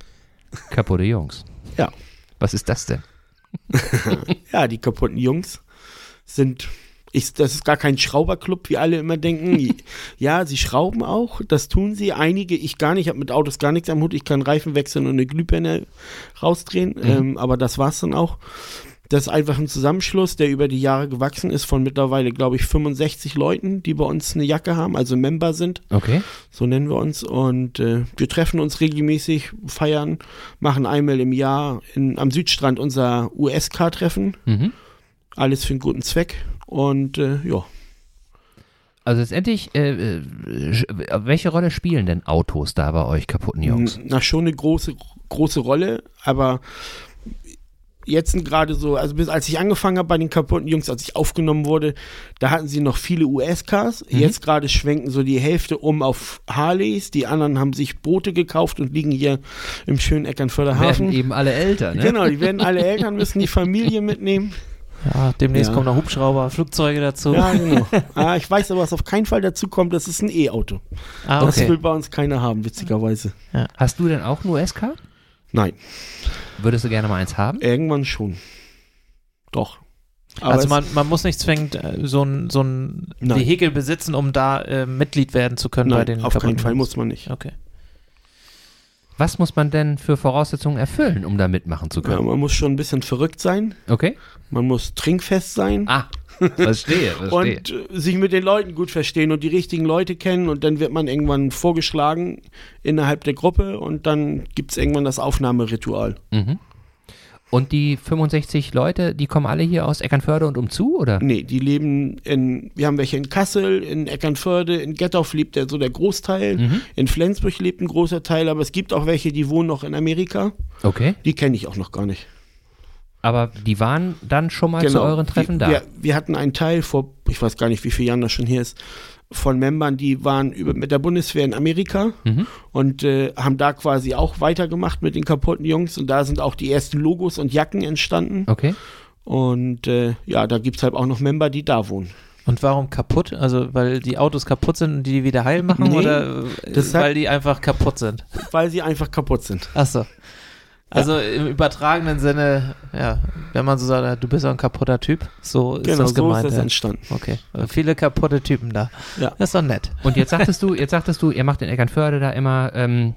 kaputte Jungs. Ja. Was ist das denn? [LAUGHS] Ja, die kaputten Jungs sind. Ich, das ist gar kein Schrauberclub, wie alle immer denken. [LAUGHS] ja, sie schrauben auch, das tun sie. Einige, ich gar nicht, ich habe mit Autos gar nichts am Hut. Ich kann Reifen wechseln und eine Glühbirne rausdrehen, ähm, aber das war's dann auch. Das ist einfach ein Zusammenschluss, der über die Jahre gewachsen ist von mittlerweile, glaube ich, 65 Leuten, die bei uns eine Jacke haben, also Member sind, Okay. so nennen wir uns. Und äh, wir treffen uns regelmäßig, feiern, machen einmal im Jahr in, am Südstrand unser USK-Treffen Mhm. alles für einen guten Zweck. Und äh, ja, Also letztendlich, äh, äh, welche Rolle spielen denn Autos da bei euch kaputten Jungs? na schon eine große, große Rolle, aber jetzt sind gerade so, also bis als ich angefangen habe bei den kaputten Jungs, als ich aufgenommen wurde, da hatten sie noch viele US-Cars. Mhm. Jetzt gerade schwenken so die Hälfte um auf Harleys, die anderen haben sich Boote gekauft und liegen hier im schönen Eckernförder Hafen. eben alle älter, ne? Genau, die werden alle [LAUGHS] Eltern müssen die Familie mitnehmen. Ja, demnächst Ja. kommen noch Hubschrauber, Flugzeuge dazu. Ja, [LAUGHS] genau. ah, ich weiß aber, was auf keinen Fall dazu kommt, das ist ein E-Auto. ah, Das okay. will bei uns keiner haben, witzigerweise. Hast du denn auch ein US-Car? Nein, Würdest du gerne mal eins haben? irgendwann schon. Doch. Aber Also man, man muss nicht zwingend äh, so ein, so ein. Vehikel besitzen, um da äh, Mitglied werden zu können bei nein, den auf keinen Fall muss man nicht. Okay. Was muss man denn für Voraussetzungen erfüllen, um da mitmachen zu Ja, können? man muss schon ein bisschen verrückt sein, Okay. man muss trinkfest sein Ah, verstehe, [LAUGHS] verstehe. und äh, sich mit den Leuten gut verstehen und die richtigen Leute kennen und dann wird man irgendwann vorgeschlagen innerhalb der Gruppe und dann gibt es irgendwann das Aufnahmeritual. Mhm. Und die 65 Leute, die kommen alle hier aus Eckernförde und umzu, oder? Nee, die leben in, wir haben welche in Kassel, in Eckernförde, in Gettorf lebt der, so der Großteil, Mhm. in Flensburg lebt ein großer Teil, aber es gibt auch welche, die wohnen noch in Amerika. Okay. Die kenne ich auch noch gar nicht. Aber die waren dann schon mal zu euren Treffen wir, da. Wir, wir hatten einen Teil vor, ich weiß gar nicht, wie viele Jahren das schon hier ist, von Membern, die waren über, mit der Bundeswehr in Amerika Mhm. und äh, haben da quasi auch weitergemacht mit den kaputten Jungs und da sind auch die ersten Logos und Jacken entstanden. Okay. Und äh, ja, da gibt es halt auch noch Member, die da wohnen. Und warum kaputt? Also weil die Autos kaputt sind und die wieder heil machen Nee, oder äh, das hat- weil die einfach kaputt sind? Weil sie einfach kaputt sind. Achso. Also im übertragenen Sinne, ja, wenn man so sagt, du bist ein kaputter Typ, so ist genau, das so gemeint. ist das entstanden. Okay, also viele kaputte Typen da. Ja. Das ist doch nett. Und jetzt sagtest du, jetzt sagtest du, ihr macht in Eckernförde da immer ähm,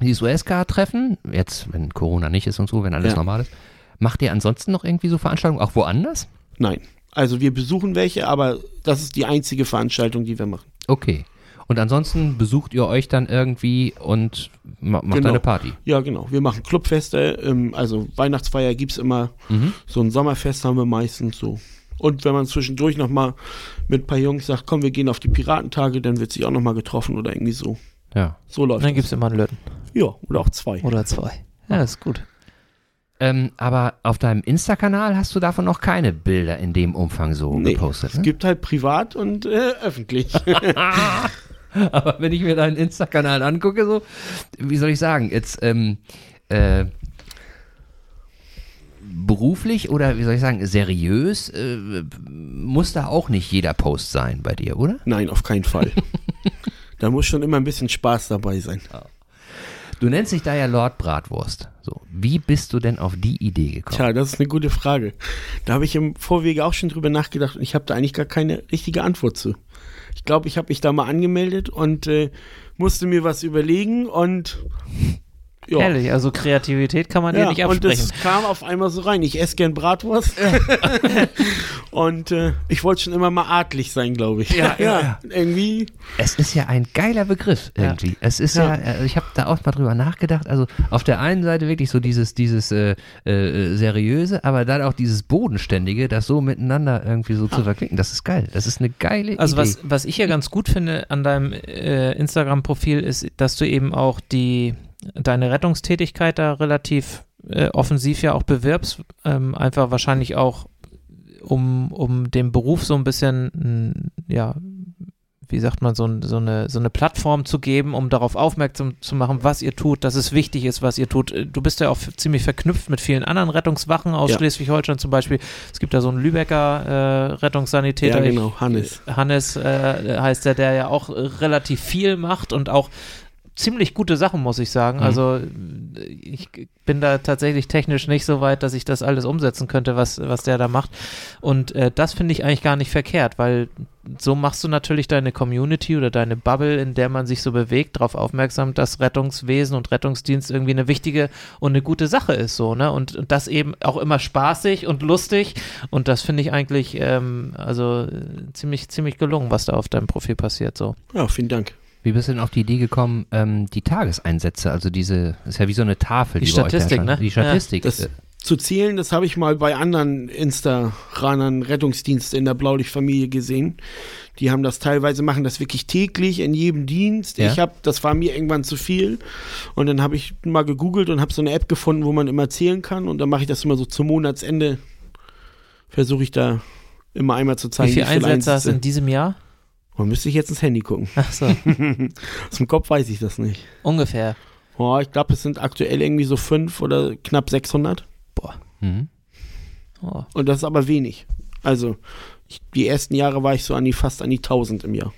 dieses US-Car-Treffen. Jetzt, wenn Corona nicht ist und so, wenn alles Ja. normal ist. Macht ihr ansonsten noch irgendwie so Veranstaltungen auch woanders? Nein. Also wir besuchen welche, aber das ist die einzige Veranstaltung, die wir machen. Okay. Und ansonsten besucht ihr euch dann irgendwie und ma macht Genau. eine Party. Ja, genau. Wir machen Clubfeste, ähm, also Weihnachtsfeier gibt es immer, Mhm. so ein Sommerfest haben wir meistens so. Und wenn man zwischendurch nochmal mit ein paar Jungs sagt, komm, wir gehen auf die Piratentage, dann wird sich auch nochmal getroffen oder irgendwie so. Ja. So läuft dann das. gibt es immer einen Löten Ja, oder auch zwei. oder zwei. Ja, ist gut. Ähm, aber auf deinem Insta-Kanal hast du davon noch keine Bilder in dem Umfang so Nee, gepostet. es Ne? gibt halt privat und äh, öffentlich. [LAUGHS] [LAUGHS] [LAUGHS] Aber wenn ich mir deinen Insta-Kanal angucke, so, wie soll ich sagen, jetzt ähm, äh, beruflich oder wie soll ich sagen, seriös äh, muss da auch nicht jeder Post sein bei dir, oder? Nein, auf keinen Fall. [LAUGHS] da muss schon immer ein bisschen Spaß dabei sein. Du nennst dich da ja Lord Bratwurst. So, wie bist du denn auf die Idee gekommen? Tja, das ist eine gute Frage. Da habe ich im Vorwege auch schon drüber nachgedacht und ich habe da eigentlich gar keine richtige Antwort zu. Ich glaube, ich habe mich da mal angemeldet und äh, musste mir was überlegen und ja. Ehrlich, also Kreativität kann man dir nicht und absprechen. das kam auf einmal so rein. Ich esse gern Bratwurst. [LAUGHS] und äh, ich wollte schon immer mal adlig sein, glaube ich. Ja, ja, ja. Irgendwie. Es ist ja ein geiler Begriff irgendwie. Es ist ja, Ja. äh, ich habe da auch mal drüber nachgedacht. Also auf der einen Seite wirklich so dieses, dieses äh, äh, seriöse, aber dann auch dieses bodenständige, das so miteinander irgendwie so zu verklicken. Das ist geil. Das ist eine geile Also Idee. was, was ich ja ganz gut finde an deinem äh, Instagram-Profil ist, dass du eben auch die deine Rettungstätigkeit da relativ äh, offensiv ja auch bewirbst, ähm, einfach wahrscheinlich auch um, um dem Beruf so ein bisschen, ja, wie sagt man, so, so, eine, so eine Plattform zu geben, um darauf aufmerksam zu machen, was ihr tut, dass es wichtig ist, was ihr tut. Äh, Du bist ja auch ziemlich verknüpft mit vielen anderen Rettungswachen aus Ja. Schleswig-Holstein zum Beispiel. Es gibt da so einen Lübecker äh, Rettungssanitäter. Ja, Ich- genau, Hannes. Hannes äh, heißt der, der ja auch relativ viel macht und auch ziemlich gute Sachen, muss ich sagen. Mhm. Also ich bin da tatsächlich technisch nicht so weit, dass ich das alles umsetzen könnte, was, was der da macht. Und äh, das finde ich eigentlich gar nicht verkehrt, weil so machst du natürlich deine Community oder deine Bubble, in der man sich so bewegt, darauf aufmerksam, dass Rettungswesen und Rettungsdienst irgendwie eine wichtige und eine gute Sache ist, so, ne? Und, und das eben auch immer spaßig und lustig. Und das finde ich eigentlich, ähm, also ziemlich, ziemlich gelungen, was da auf deinem Profil passiert, so. Ja, vielen Dank. Wie bist du denn auf die Idee gekommen, ähm, die Tageseinsätze, also diese, ist ja wie so eine Tafel, Die die, Statistik, stand. ne? Die Statistik. Das äh, zu zählen, das habe ich mal bei anderen Insta-Ranern Rettungsdienste in der Blaulichtfamilie gesehen. Die haben das teilweise, machen das wirklich täglich in jedem Dienst. Ja. Ich habe, das war mir irgendwann zu viel. Und dann habe ich mal gegoogelt und habe so eine App gefunden, wo man immer zählen kann. Und dann mache ich das immer so zum Monatsende. Versuche ich da immer einmal zu zeigen. Wie viele viele Einsätze hast du in Einsätze- diesem Jahr? Oh, müsste ich jetzt ins Handy gucken. Ach so, [LAUGHS] Aus dem Kopf weiß ich das nicht. ungefähr. Oh, ich glaube, es sind aktuell irgendwie so fünf oder knapp 600. mhm. Oh. Und das ist aber wenig. Also, ich, die ersten Jahre war ich so an die fast an die 1000 im Jahr.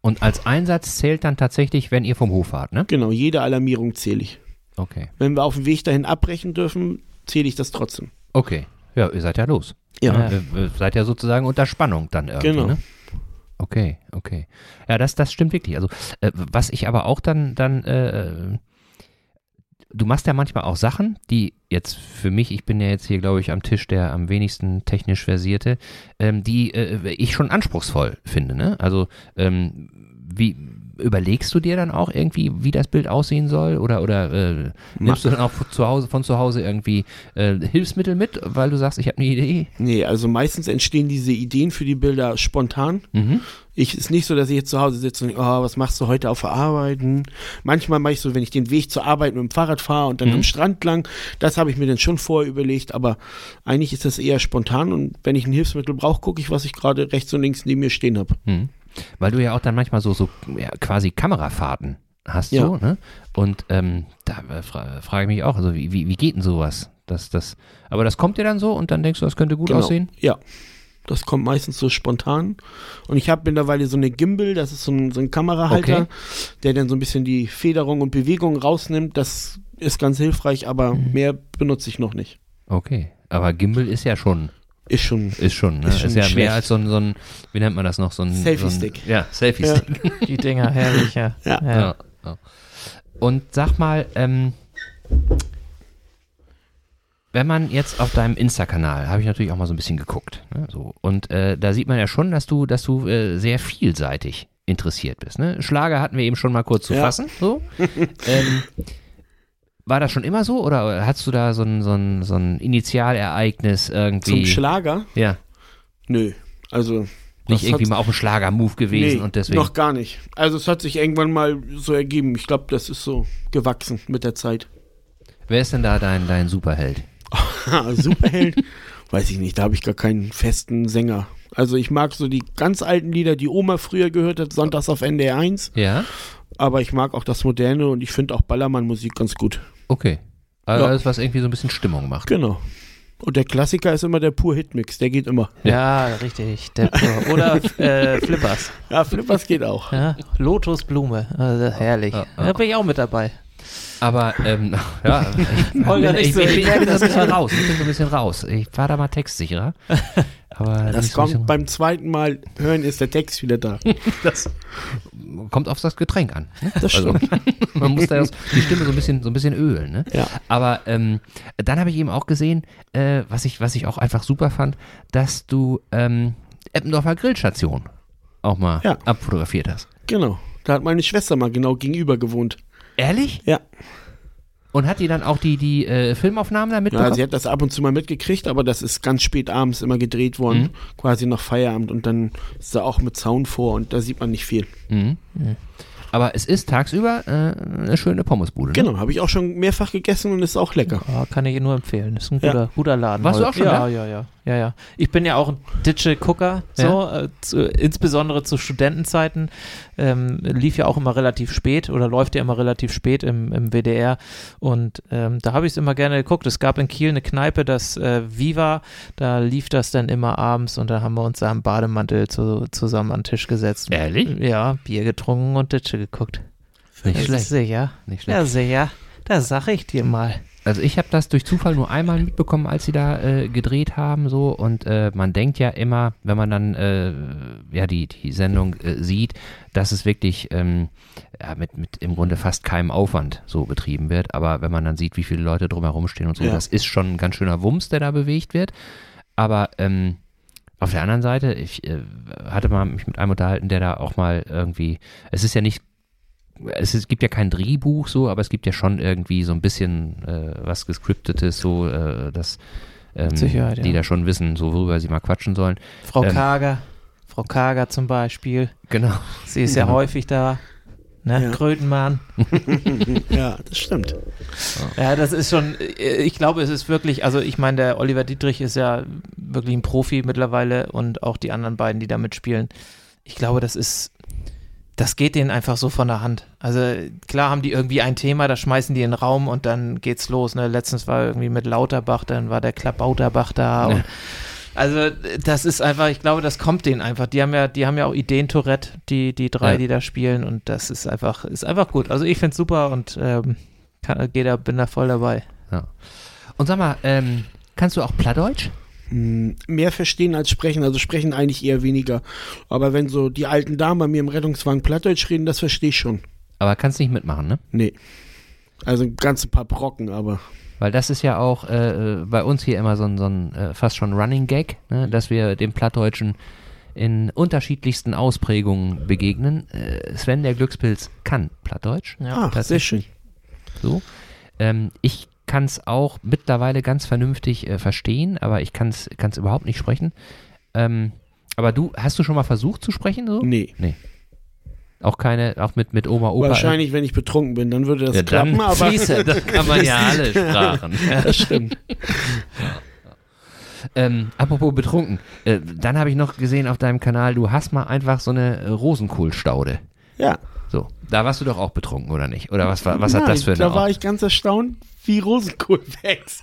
Und als Einsatz zählt dann tatsächlich, wenn ihr vom Hof fahrt, ne? Genau, jede Alarmierung zähle ich. Okay. Wenn wir auf dem Weg dahin abbrechen dürfen, zähle ich das trotzdem. Okay. Ja, ihr seid ja los. Ja. Ihr, ihr seid ja sozusagen unter Spannung dann irgendwie, Genau. ne? Okay, okay. Ja, das, das stimmt wirklich. Also, äh, was ich aber auch dann, dann, äh, du machst ja manchmal auch Sachen, die jetzt für mich, ich bin ja jetzt hier, glaube ich, am Tisch der am wenigsten technisch versierte, ähm, die äh, ich schon anspruchsvoll finde, ne? Also, ähm, wie überlegst du dir dann auch irgendwie, wie das Bild aussehen soll? Oder, oder äh, nimmst du dann auch von zu Hause, von zu Hause irgendwie äh, Hilfsmittel mit, weil du sagst, ich habe eine Idee? Nee, also meistens entstehen diese Ideen für die Bilder spontan. Mhm. Ich ist nicht so, dass ich jetzt zu Hause sitze und denke, oh, was machst du heute auf der Arbeit? Hm. Manchmal mache ich so, wenn ich den Weg zur Arbeit mit dem Fahrrad fahre und dann Mhm. am Strand lang, das habe ich mir dann schon vorher überlegt, aber eigentlich ist das eher spontan und wenn ich ein Hilfsmittel brauche, gucke ich, was ich gerade rechts und links neben mir stehen habe. Mhm. Weil du ja auch dann manchmal so, so ja, quasi Kamerafahrten hast, Ja. so, ne? Und ähm, da äh, fra frage ich mich auch, also wie, wie, wie geht denn sowas? Das, das, aber das kommt dir dann so und dann denkst du, das könnte gut Genau. aussehen? Ja. Das kommt meistens so spontan. Und ich habe mittlerweile so eine Gimbal, das ist so ein, so ein Kamerahalter, Okay. der dann so ein bisschen die Federung und Bewegung rausnimmt. Das ist ganz hilfreich, aber Mhm. mehr benutze ich noch nicht. Okay. Aber Gimbal ist ja schon, Ist schon. ist schon, ne? Ist Ist, schon ja nicht mehr schlecht. als so ein, so ein, wie nennt man das noch, so ein Selfie-Stick. So ein, ja, Selfie-Stick. [LAUGHS] Die Dinger, herrlich, ja. Ja. Ja. Ja. Und sag mal, ähm, wenn man jetzt auf deinem Insta-Kanal, habe ich natürlich auch mal so ein bisschen geguckt, ne, so, und äh, da sieht man ja schon, dass du, dass du äh, sehr vielseitig interessiert bist. Ne? Schlager hatten wir eben schon mal kurz zu Ja. fassen. So. [LAUGHS] ähm, war das schon immer so oder hast du da so ein, so ein, so ein Initialereignis irgendwie? Zum Schlager? ja, Nö. Also. nicht irgendwie mal auf einen Schlager-Move gewesen nee, und deswegen. Noch gar nicht. Also es hat sich irgendwann mal so ergeben. Ich glaube, das ist so gewachsen mit der Zeit. Wer ist denn da dein, dein Superheld? [LAUGHS] Superheld, weiß ich nicht, da habe ich gar keinen festen Sänger. Also ich mag so die ganz alten Lieder, die Oma früher gehört hat, sonntags auf NDR 1. Ja? Aber ich mag auch das Moderne und ich finde auch Ballermann-Musik ganz gut. Okay. Also Ja. alles, was irgendwie so ein bisschen Stimmung macht. Genau. Und der Klassiker ist immer der pur Hitmix, der geht immer. Ja, richtig. Oder äh, Flippers. Ja, Flippers geht auch. Ja, Lotusblume. Also, herrlich. Ja, ja. Da bin ich auch mit dabei. Aber, ähm, [LAUGHS] ja, [LAUGHS] ich, Holger, ich, so, ich, ich ich, bin so ein bisschen raus. Ich bin so ein bisschen raus. Ich war da mal textsicherer. Aber Das so kommt beim zweiten Mal hören, ist der Text wieder da. [LAUGHS] das kommt auf das Getränk an. Ne? Das Also, stimmt. man muss da das, die Stimme so ein bisschen, so ein bisschen ölen. Ne? Ja. Aber ähm, dann habe ich eben auch gesehen, äh, was, ich, was ich auch einfach super fand, dass du ähm, Eppendorfer Grillstation auch mal Ja. abfotografiert hast. Genau. Da hat meine Schwester mal genau gegenüber gewohnt. Ehrlich? Ja. Und hat die dann auch die, die äh, Filmaufnahmen da Ja, mitbekommen? sie hat das ab und zu mal mitgekriegt, aber das ist ganz spät abends immer gedreht worden, Mhm. quasi nach Feierabend und dann ist da auch mit Sound vor und da sieht man nicht viel. mhm. Aber es ist tagsüber äh, eine schöne Pommesbude. Ne? Genau, habe ich auch schon mehrfach gegessen und ist auch lecker. Ja, kann ich Ihnen nur empfehlen. Ist ein Ja. guter, guter Laden. Warst du heute. auch schon ja, da? ja, ja, ja, ja. Ich bin ja auch ein Digital-Gucker, so, äh, zu, insbesondere zu Studentenzeiten. Ähm, lief ja auch immer relativ spät oder läuft ja immer relativ spät im, im WDR. Und ähm, da habe ich es immer gerne geguckt. Es gab in Kiel eine Kneipe, das äh, Viva, da lief das dann immer abends und da haben wir uns da im Bademantel zu, zusammen an den Tisch gesetzt. Ehrlich? Ja, Bier getrunken und Ditsche geguckt. Nicht schlecht. Sicher. Nicht schlecht. Ja, sicher. Da sag ich dir mal. Also ich habe das durch Zufall nur einmal mitbekommen, als sie da äh, gedreht haben so und äh, man denkt ja immer, wenn man dann äh, ja die die Sendung äh, sieht, dass es wirklich ähm, ja, mit mit im Grunde fast keinem Aufwand so betrieben wird, aber wenn man dann sieht, wie viele Leute drumherum stehen und so, Ja. das ist schon ein ganz schöner Wumms, der da bewegt wird. Aber ähm, auf der anderen Seite, ich äh, hatte mal mich mit einem unterhalten, der da auch mal irgendwie, es ist ja nicht es ist, gibt ja kein Drehbuch so, aber es gibt ja schon irgendwie so ein bisschen äh, was gescriptetes, so, äh, dass ähm, Sicherheit, ja. die da schon wissen, so worüber sie mal quatschen sollen. Frau Ähm. Kager, Frau Kager zum Beispiel, Genau. sie ist ja Genau. häufig da. Ne? Ja. Krötenmann. [LAUGHS] ja, das stimmt. Ja, das ist schon, äh, ich glaube, es ist wirklich, also ich meine, der Oliver Dietrich ist ja wirklich ein Profi mittlerweile und auch die anderen beiden, die da mitspielen. Ich glaube, das ist, das geht denen einfach so von der Hand. Also klar haben die irgendwie ein Thema, da schmeißen die in den Raum und dann geht's los. Ne? Letztens war irgendwie mit Lauterbach, dann war der Klabauterbach da Ja. also das ist einfach, ich glaube, das kommt denen einfach. Die haben ja, die haben ja auch Ideen-Tourette, die, die drei, Ja. die da spielen und das ist einfach, ist einfach gut. Also ich find's super und ähm, kann, da, bin da voll dabei. Und sag mal, ähm, kannst du auch Plattdeutsch? Hm, Mehr verstehen als sprechen, also sprechen eigentlich eher weniger. Aber wenn so die alten Damen bei mir im Rettungswagen Plattdeutsch reden, das verstehe ich schon. Aber kannst nicht mitmachen, ne? Nee. Also ein ganzes paar Brocken, aber Weil das ist ja auch äh, äh, bei uns hier immer so ein, so ein äh, fast schon Running Gag, ne? dass wir dem Plattdeutschen in unterschiedlichsten Ausprägungen begegnen. Äh, Sven, der Glückspilz, kann Plattdeutsch. Ja, ah, sehr schön. So. Ähm, ich kann es auch mittlerweile ganz vernünftig äh, verstehen, aber ich kann es überhaupt nicht sprechen. Ähm, aber du, hast du schon mal versucht zu sprechen? So? Nee. Auch keine, auch mit, mit Oma, Opa. Wahrscheinlich, wenn ich betrunken bin, dann würde das ja, dann klappen, aber fließe, da kann man ja alle [LAUGHS] Sprachen. [LAUGHS] das stimmt. [LAUGHS] Ähm, apropos betrunken, äh, dann habe ich noch gesehen auf deinem Kanal, du hast mal einfach so eine äh, Rosenkohlstaude. Ja. So, da warst du doch auch betrunken, oder nicht? Oder was, war, was hat Nein, das für eine Da war ich ganz erstaunt, wie Rosenkohl wächst.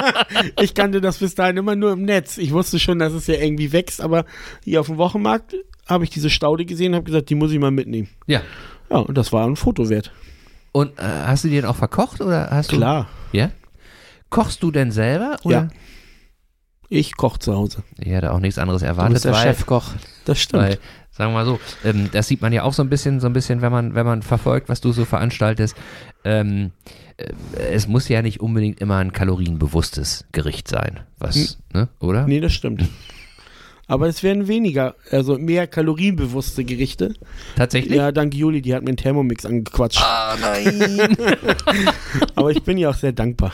[LAUGHS] ich kannte das bis dahin immer nur im Netz. Ich wusste schon, dass es ja irgendwie wächst, aber hier auf dem Wochenmarkt habe ich diese Staude gesehen und habe gesagt, die muss ich mal mitnehmen. Ja. Ja, und das war ein Foto wert. Und äh, hast du die denn auch verkocht oder hast du? Klar. Ja. Kochst du denn selber? Oder? Ja. Ich koche zu Hause. Ich hatte auch nichts anderes Du erwartet, bist der weil, Chefkoch. Das stimmt. weil, sagen wir mal so, ähm, das sieht man ja auch so ein bisschen, so ein bisschen, wenn man, wenn man verfolgt, was du so veranstaltest. Ähm, äh, es muss ja nicht unbedingt immer ein kalorienbewusstes Gericht sein, was, ne, oder? Nee, das stimmt. Aber es werden weniger, also mehr kalorienbewusste Gerichte. Tatsächlich? Ja, dank Juli, die hat mir einen Thermomix angequatscht. Ah, nein. [LAUGHS] Aber ich bin ja auch sehr dankbar.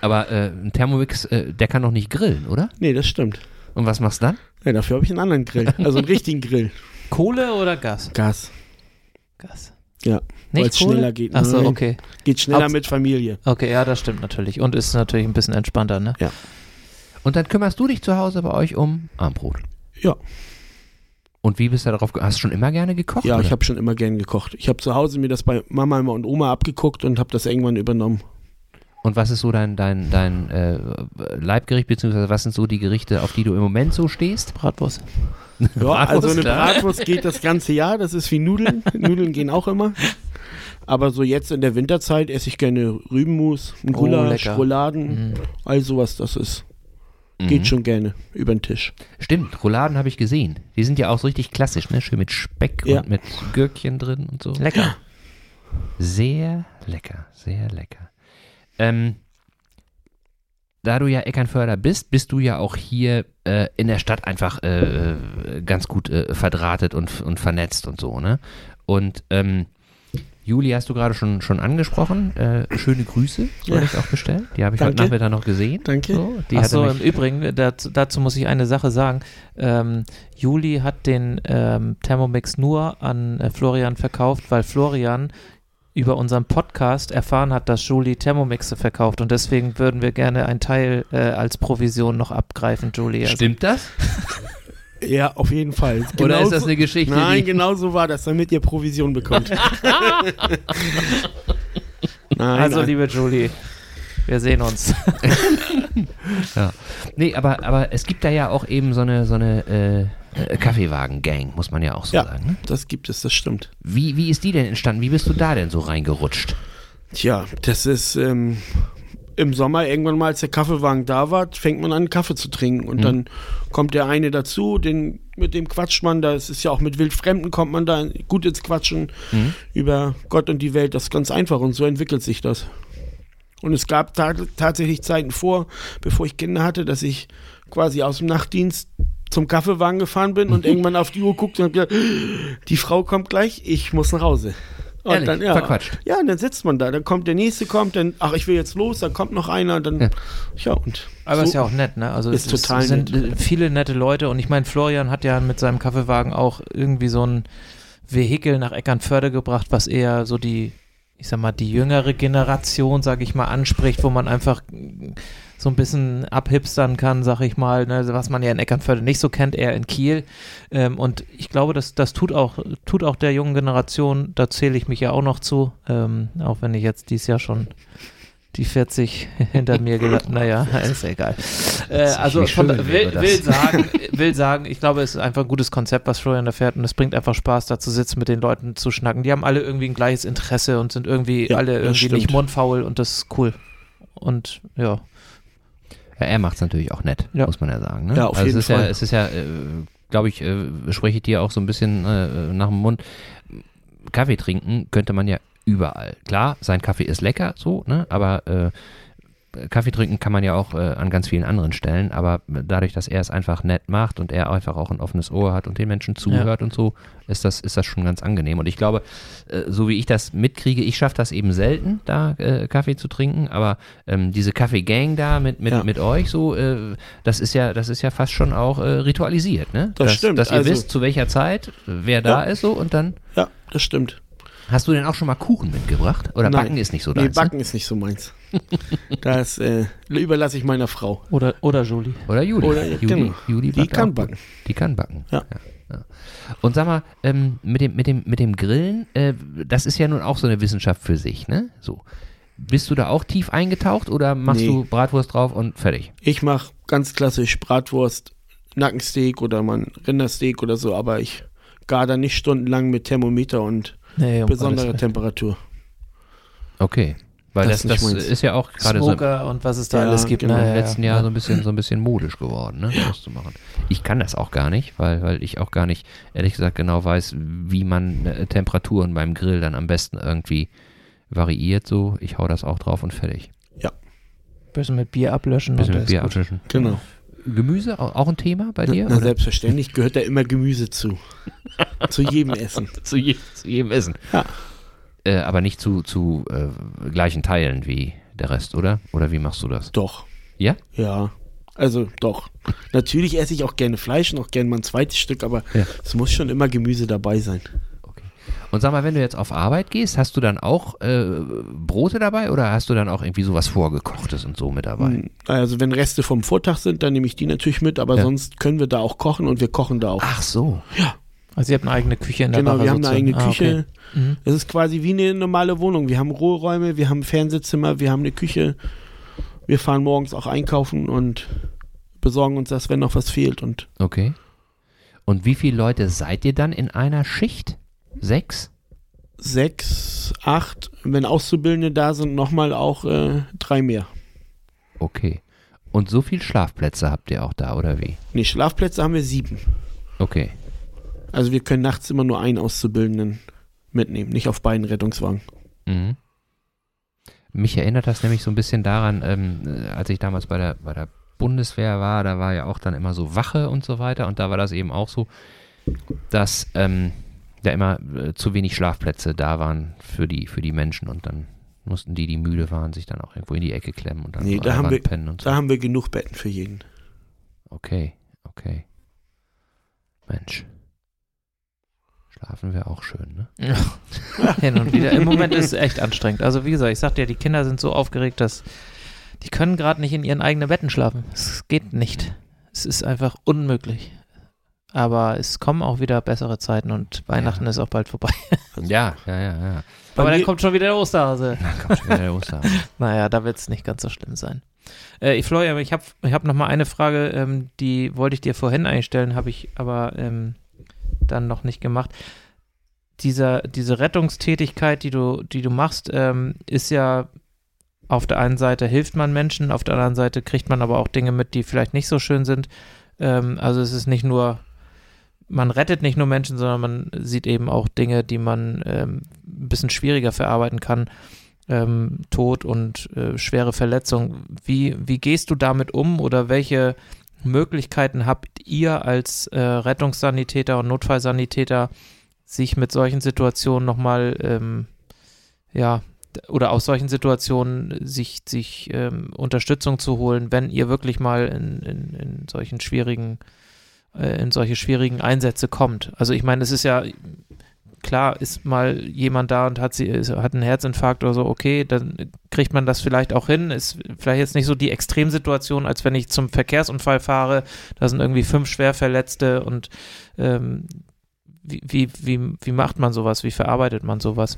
Aber äh, ein Thermomix, äh, der kann doch nicht grillen, oder? Nee, das stimmt. Und was machst du dann? Ja, dafür habe ich einen anderen Grill. Also einen [LAUGHS] richtigen Grill. Kohle oder Gas? Gas. Gas. Ja, weil es schneller geht. Achso, okay. Geht schneller Haupts- mit Familie. Okay, ja, das stimmt natürlich. Und ist natürlich ein bisschen entspannter, ne? Und dann kümmerst du dich zu Hause bei euch um Armbrot. Ja. Und wie bist du darauf ge- Hast du schon immer gerne gekocht? Ja, ich oder? habe schon immer gern gekocht. Ich habe zu Hause mir das bei Mama und Oma abgeguckt und habe das irgendwann übernommen. Und was ist so dein, dein, dein äh, Leibgericht, beziehungsweise was sind so die Gerichte, auf die du im Moment so stehst? Bratwurst. Ja, Bratwurst, also eine klar. Bratwurst geht das ganze Jahr. Das ist wie Nudeln. [LAUGHS] Nudeln gehen auch immer. Aber so jetzt in der Winterzeit esse ich gerne Rübenmus, ein Oh, Gulasch, lecker. Rouladen, Mhm. all sowas. Das ist Mhm. geht schon gerne über den Tisch. Stimmt, Rouladen habe ich gesehen. Die sind ja auch so richtig klassisch, ne? Schön mit Speck Ja. und mit Gürkchen drin und so. Lecker. Sehr lecker, sehr lecker. Ähm, da du ja Eckernförder bist, bist du ja auch hier äh, in der Stadt einfach äh, äh, ganz gut äh, verdrahtet und, und vernetzt und so, ne? Und ähm, Juli hast du gerade schon, schon angesprochen. Äh, schöne Grüße soll Ja. ich auch bestellen. Die habe ich heute Danke. Nachmittag noch gesehen. Danke. So, die Achso, im Übrigen, dazu, dazu muss ich eine Sache sagen. Ähm, Juli hat den ähm, Thermomix nur an äh, Florian verkauft, weil Florian über unseren Podcast erfahren hat, dass Juli Thermomixe verkauft und deswegen würden wir gerne einen Teil äh, als Provision noch abgreifen, Julie. Also, Stimmt das? [LAUGHS] Ja, auf jeden Fall. Oder ist das eine Geschichte, Nein, die... genau so war das, damit ihr Provision bekommt. [LAUGHS] nein, also nein. liebe Julie, wir sehen uns. [LAUGHS] Nee, aber, aber es gibt da ja auch eben so eine, so eine äh, Kaffeewagen-Gang, muss man ja auch so Ja. sagen. Ne? das gibt es, das stimmt. Wie, wie ist die denn entstanden? Wie bist du da denn so reingerutscht? Tja, das ist ähm, im Sommer irgendwann mal, als der Kaffeewagen da war, fängt man an, Kaffee zu trinken. Und Mhm. dann kommt der eine dazu, den, mit dem quatscht man, das ist ja auch mit Wildfremden, kommt man da gut ins Quatschen Mhm. über Gott und die Welt. Das ist ganz einfach und so entwickelt sich das. Und es gab ta tatsächlich Zeiten vor, bevor ich Kinder hatte, dass ich quasi aus dem Nachtdienst zum Kaffeewagen gefahren bin und irgendwann auf die Uhr guckte und hab gedacht, die Frau kommt gleich, ich muss nach Hause. Und Ehrlich? dann, ja, Verquatscht? Ja, und dann sitzt man da, dann kommt der nächste, kommt, dann, ach, ich will jetzt los, dann kommt noch einer, dann, Ja. ja, und. Aber so, ist ja auch nett, ne? Also Ist es total es sind nett. viele nette Leute und ich meine, Florian hat ja mit seinem Kaffeewagen auch irgendwie so ein Vehikel nach Eckernförde gebracht, was eher so die, ich sag mal, die jüngere Generation, sag ich mal, anspricht, wo man einfach so ein bisschen abhipstern kann, sag ich mal, ne, was man ja in Eckernförde nicht so kennt, eher in Kiel. Ähm, und ich glaube, das, das tut auch, tut auch der jungen Generation, da zähle ich mich ja auch noch zu, ähm, auch wenn ich jetzt dieses Jahr schon die 40 [LAUGHS] hinter mir gelassen. Naja, [LAUGHS] ist egal. Äh, also von, will, will, sagen, [LAUGHS] will sagen, ich glaube, es ist einfach ein gutes Konzept, was Florian da fährt und es bringt einfach Spaß, da zu sitzen, mit den Leuten zu schnacken. Die haben alle irgendwie ein gleiches Interesse und sind irgendwie Ja, alle irgendwie nicht mundfaul und das ist cool. Und ja, Ja, er macht es natürlich auch nett, Ja. muss man ja sagen. Ne? Ja, auf also jeden es ist Ja, Fall. es ist ja, äh, glaube ich, äh, spreche ich dir auch so ein bisschen äh, nach dem Mund. Kaffee trinken könnte man ja überall. Klar, sein Kaffee ist lecker, so, ne? aber äh, Kaffee trinken kann man ja auch äh, an ganz vielen anderen Stellen, aber dadurch, dass er es einfach nett macht und er einfach auch ein offenes Ohr hat und den Menschen zuhört und so, ist das, ist das schon ganz angenehm. Und ich glaube, äh, so wie ich das mitkriege, ich schaffe das eben selten, da äh, Kaffee zu trinken, aber ähm, diese Kaffee-Gang da mit, mit, Ja. mit euch so, äh, das ist ja, das ist ja fast schon auch äh, ritualisiert, ne? Das dass, stimmt, Dass ihr also- wisst, zu welcher Zeit, wer da Ja. ist so und dann. Ja, das stimmt. Hast du denn auch schon mal Kuchen mitgebracht? Oder Nein. Backen ist nicht so Nee, deins? ne? Backen ist nicht so meins. [LAUGHS] das äh, überlasse ich meiner Frau. oder, oder Julie. Oder Juli. Oder- Juli, genau. Juli Die kann auch backen. Die kann backen. Ja. ja. Und sag mal, ähm, mit, dem, mit, dem, mit dem Grillen, äh, das ist ja nun auch so eine Wissenschaft für sich, ne? So. Bist du da auch tief eingetaucht oder machst Nee. du Bratwurst drauf und fertig? Ich mache ganz klassisch Bratwurst, Nackensteak oder man Rindersteak oder so, aber ich gar da nicht stundenlang mit Thermometer und Nee, um besonderer Gottes Temperatur. Okay. Weil Das das, ist das, ist ja auch gerade so und was es da Ja, alles gibt. genau. Na, im ja, ja. letzten Jahr so ein bisschen so ein bisschen modisch geworden, ne? Das zu machen. Ich kann das auch gar nicht, weil, weil ich auch gar nicht, ehrlich gesagt, genau weiß, wie man äh, Temperaturen beim Grill dann am besten irgendwie variiert. So, ich hau das auch drauf und fertig. Bisschen mit Bier ablöschen. Bisschen und mit Bier abwischen. Genau. Gemüse au- auch ein Thema bei dir? Na, oder? selbstverständlich gehört da immer Gemüse zu. [LAUGHS] zu jedem Essen. zu, je, zu jedem Essen. Ja. Äh, aber nicht zu, zu äh, gleichen Teilen wie der Rest, oder? Oder wie machst du das? Doch. Ja? Ja. Also doch. Natürlich esse ich auch gerne Fleisch und auch gerne mal ein zweites Stück, aber Ja. es muss schon immer Gemüse dabei sein. Und sag mal, wenn du jetzt auf Arbeit gehst, hast du dann auch äh, Brote dabei oder hast du dann auch irgendwie sowas vorgekochtes und so mit dabei? Hm, Also wenn Reste vom Vortag sind, dann nehme ich die natürlich mit, aber Ja. sonst können wir da auch kochen und wir kochen da auch. Ach so. Also ihr habt eine eigene Küche in der genau, Wache wir haben eine eigene Ah, Küche. okay. Mhm. Es ist quasi wie eine normale Wohnung. Wir haben Ruheräume, wir haben ein Fernsehzimmer, wir haben eine Küche. Wir fahren morgens auch einkaufen und besorgen uns das, wenn noch was fehlt. Und Okay. Und wie viele Leute seid ihr dann in einer Schicht? Sechs? sechs, acht, wenn Auszubildende da sind, nochmal auch äh, drei mehr. Okay. Und so viel Schlafplätze habt ihr auch da, oder wie? Nee, Schlafplätze haben wir sieben. Okay. Also wir können nachts immer nur einen Auszubildenden mitnehmen, nicht auf beiden Rettungswagen. Mhm. Mich erinnert das nämlich so ein bisschen daran, ähm, äh, als ich damals bei der, bei der Bundeswehr war, da war ja auch dann immer so Wache und so weiter und da war das eben auch so, dass ähm, da immer äh, zu wenig Schlafplätze da waren für die, für die Menschen und dann mussten die, die müde waren, sich dann auch irgendwo in die Ecke klemmen und dann Nee, so da haben wir- pennen und so. Da haben wir genug Betten für jeden. Okay, okay. Mensch. Schlafen wäre auch schön, ne? Ja. [LAUGHS] Hin und wieder. Im Moment ist es echt anstrengend. Also wie gesagt, ich sagte ja, die Kinder sind so aufgeregt, dass die können gerade nicht in ihren eigenen Betten schlafen. Es geht nicht. Es ist einfach unmöglich. Aber es kommen auch wieder bessere Zeiten und Weihnachten Ja. ist auch bald vorbei. [LAUGHS] Ja, ja, ja, ja. Bei Aber dann kommt schon wieder der Osterhase. [LAUGHS] Na, kommt schon wieder der Osterhase. [LAUGHS] Naja, da wird es nicht ganz so schlimm sein. Äh, ich, Florian, ich habe ich hab noch mal eine Frage, ähm, die wollte ich dir vorhin einstellen, habe ich aber ähm, dann noch nicht gemacht. Dieser, diese Rettungstätigkeit, die du, die du machst, ähm, ist ja auf der einen Seite hilft man Menschen, auf der anderen Seite kriegt man aber auch Dinge mit, die vielleicht nicht so schön sind. Ähm, also es ist nicht nur, man rettet nicht nur Menschen, sondern man sieht eben auch Dinge, die man ähm, ein bisschen schwieriger verarbeiten kann ähm, Tod und äh, schwere Verletzung. Wie, wie gehst du damit um oder welche Möglichkeiten habt ihr als äh, Rettungssanitäter und Notfallsanitäter, sich mit solchen Situationen nochmal, ähm, ja, oder aus solchen Situationen sich, sich ähm, Unterstützung zu holen, wenn ihr wirklich mal in, in, in solchen schwierigen, äh, in solche schwierigen Einsätze kommt. Also ich meine, es ist ja klar, ist mal jemand da und hat sie ist- hat einen Herzinfarkt oder so, okay, dann kriegt man das vielleicht auch hin. Ist vielleicht jetzt nicht so die Extremsituation, als wenn ich zum Verkehrsunfall fahre, da sind irgendwie fünf Schwerverletzte und ähm, wie, wie, wie, macht man sowas? Wie verarbeitet man sowas?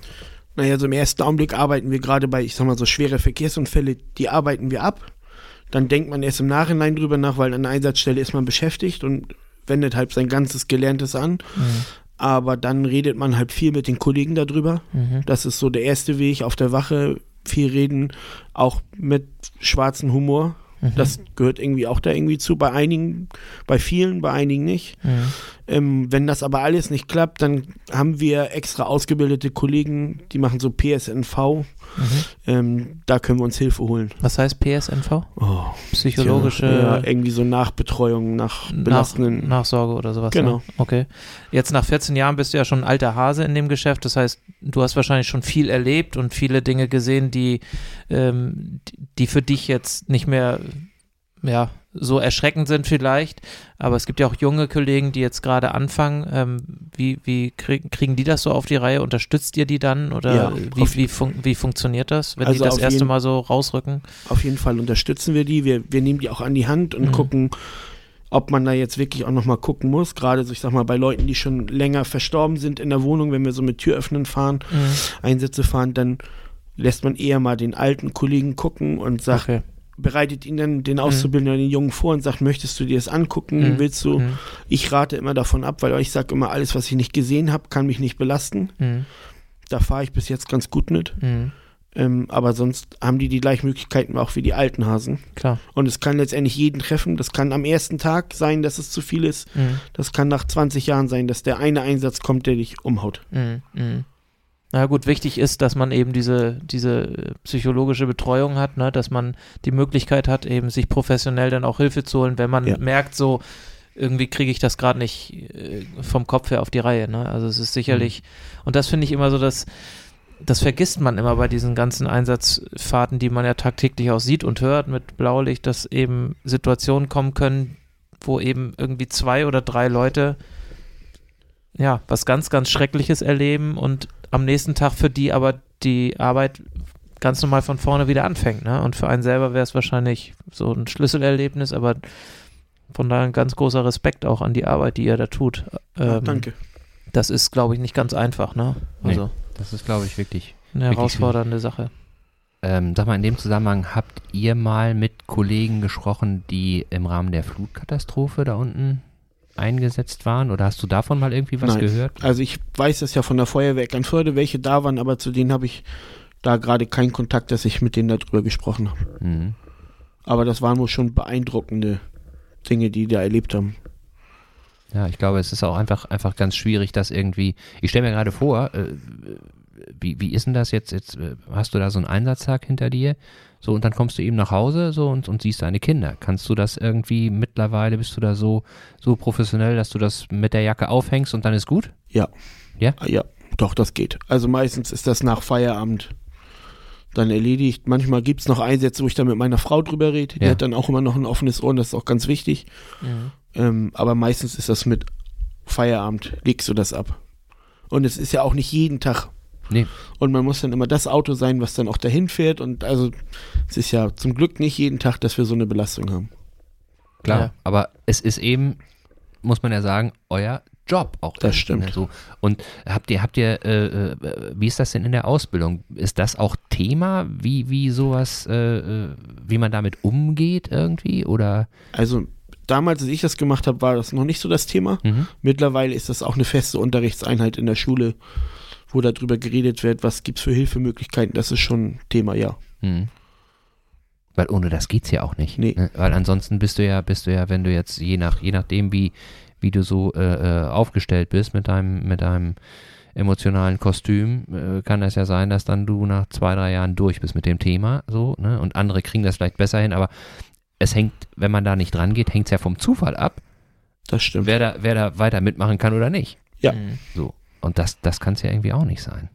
Naja, so im ersten Augenblick arbeiten wir gerade bei, ich sag mal, so schwere Verkehrsunfälle, die arbeiten wir ab. Dann denkt man erst im Nachhinein drüber nach, weil an der Einsatzstelle ist man beschäftigt und wendet halt sein ganzes Gelerntes an. Aber dann redet man halt viel mit den Kollegen darüber. Mhm. Das ist so der erste Weg auf der Wache. Viel reden, auch mit schwarzem Humor. Mhm. Das gehört irgendwie auch da irgendwie zu. Bei einigen, bei vielen, bei einigen nicht. Ähm, wenn das aber alles nicht klappt, dann haben wir extra ausgebildete Kollegen, die machen so PSNV. Mhm. Ähm, da können wir uns Hilfe holen. Was heißt PSNV? Oh, Psychologische ja, irgendwie so Nachbetreuung nach belastenden. Nach, Nachsorge oder sowas. Genau. Ne? Okay. Jetzt nach 14 Jahren bist du ja schon ein alter Hase in dem Geschäft. Das heißt, du hast wahrscheinlich schon viel erlebt und viele Dinge gesehen, die, ähm, die für dich jetzt nicht mehr ja, so erschreckend sind vielleicht. Aber es gibt ja auch junge Kollegen, die jetzt gerade anfangen. Ähm, wie wie krieg, kriegen die das so auf die Reihe? Unterstützt ihr die dann? Oder Ja, wie, wie, fun wie funktioniert das, wenn Also die das erste jeden- Mal so rausrücken? Auf jeden Fall unterstützen wir die. Wir, wir nehmen die auch an die Hand und Mhm. gucken, ob man da jetzt wirklich auch nochmal gucken muss. Gerade so, ich sag mal, bei Leuten, die schon länger verstorben sind in der Wohnung, wenn wir so mit Türöffnen fahren, Einsätze fahren, dann lässt man eher mal den alten Kollegen gucken und sagt, Okay. Bereitet ihn dann den Auszubildenden, den Jungen vor und sagt, möchtest du dir das angucken? Mhm. Willst du? Mhm. Ich rate immer davon ab, weil ich sage immer, alles, was ich nicht gesehen habe, kann mich nicht belasten. Mhm. Da fahre ich bis jetzt ganz gut mit. Mhm. Ähm, aber sonst haben die die gleichen Möglichkeiten auch wie die alten Hasen. Klar. Und es kann letztendlich jeden treffen. Das kann am ersten Tag sein, dass es zu viel ist. Mhm. Das kann nach 20 Jahren sein, dass der eine Einsatz kommt, der dich umhaut. Mhm. Mhm. Na gut, wichtig ist, dass man eben diese, diese psychologische Betreuung hat, ne? dass man die Möglichkeit hat, eben sich professionell dann auch Hilfe zu holen, wenn man Ja. merkt, so irgendwie kriege ich das gerade nicht äh, vom Kopf her auf die Reihe. Ne? Also es ist sicherlich, und das finde ich immer so, dass das vergisst man immer bei diesen ganzen Einsatzfahrten, die man ja tagtäglich auch sieht und hört mit Blaulicht, dass eben Situationen kommen können, wo eben irgendwie zwei oder drei Leute ja, was ganz, ganz Schreckliches erleben und am nächsten Tag für die aber die Arbeit ganz normal von vorne wieder anfängt. Ne? Und für einen selber wäre es wahrscheinlich so ein Schlüsselerlebnis, aber von daher ein ganz großer Respekt auch an die Arbeit, die ihr da tut. Ja, Ähm, danke. Das ist, glaube ich, nicht ganz einfach. Ne? Also Das ist, glaube ich, wirklich. eine wirklich herausfordernde Sache. Ähm, sag mal, in dem Zusammenhang, habt ihr mal mit Kollegen gesprochen, die im Rahmen der Flutkatastrophe da unten eingesetzt waren? Oder hast du davon mal irgendwie was Nein. gehört? Also ich weiß das ja von der Feuerwehr Eckernförde, welche da waren, aber zu denen habe ich da gerade keinen Kontakt, dass ich mit denen darüber gesprochen habe. Mhm. Aber das waren wohl schon beeindruckende Dinge, die die da erlebt haben. Ja, ich glaube, es ist auch einfach, einfach ganz schwierig, das irgendwie. Ich stelle mir gerade vor, äh, wie, wie ist denn das jetzt? Jetzt äh, hast du da so einen Einsatztag hinter dir, so und dann kommst du eben nach Hause so und, und siehst deine Kinder. Kannst du das irgendwie mittlerweile, bist du da so, so professionell, dass du das mit der Jacke aufhängst und dann ist gut? Ja. Ja? Ah, Ja, doch, das geht. Also meistens ist das nach Feierabend dann erledigt. Manchmal gibt es noch Einsätze, wo ich dann mit meiner Frau drüber rede. Die Ja. hat dann auch immer noch ein offenes Ohr und das ist auch ganz wichtig. Ähm, aber meistens ist das mit Feierabend, legst du das ab. Und es ist ja auch nicht jeden Tag. Nee. Und man muss dann immer das Auto sein, was dann auch dahin fährt. Und also es ist ja zum Glück nicht jeden Tag, dass wir so eine Belastung haben. Klar, Ja. aber es ist eben, muss man ja sagen, euer Job auch. Das irgendwie, stimmt. ne, So. Und habt ihr, habt ihr, äh, äh, wie ist das denn in der Ausbildung? Ist das auch Thema, wie, wie sowas, äh, äh, wie man damit umgeht irgendwie? Oder? Also damals, als ich das gemacht habe, war das noch nicht so das Thema. Mhm. Mittlerweile ist das auch eine feste Unterrichtseinheit in der Schule, wo darüber geredet wird, was gibt es für Hilfemöglichkeiten. Das ist schon ein Thema, ja. Mhm. Weil ohne das geht's ja auch nicht. Nee. Ne? Weil ansonsten bist du ja, bist du ja, wenn du jetzt je nach, je nachdem wie, wie du so äh, äh, aufgestellt bist mit deinem, mit deinem emotionalen Kostüm, äh, kann das ja sein, dass dann du nach zwei, drei Jahren durch bist mit dem Thema, so, ne? Und andere kriegen das vielleicht besser hin, aber es hängt, wenn man da nicht dran geht, hängt es ja vom Zufall ab, Das stimmt. wer da, wer da weiter mitmachen kann oder nicht. Ja. So. Und das, das kann es ja irgendwie auch nicht sein.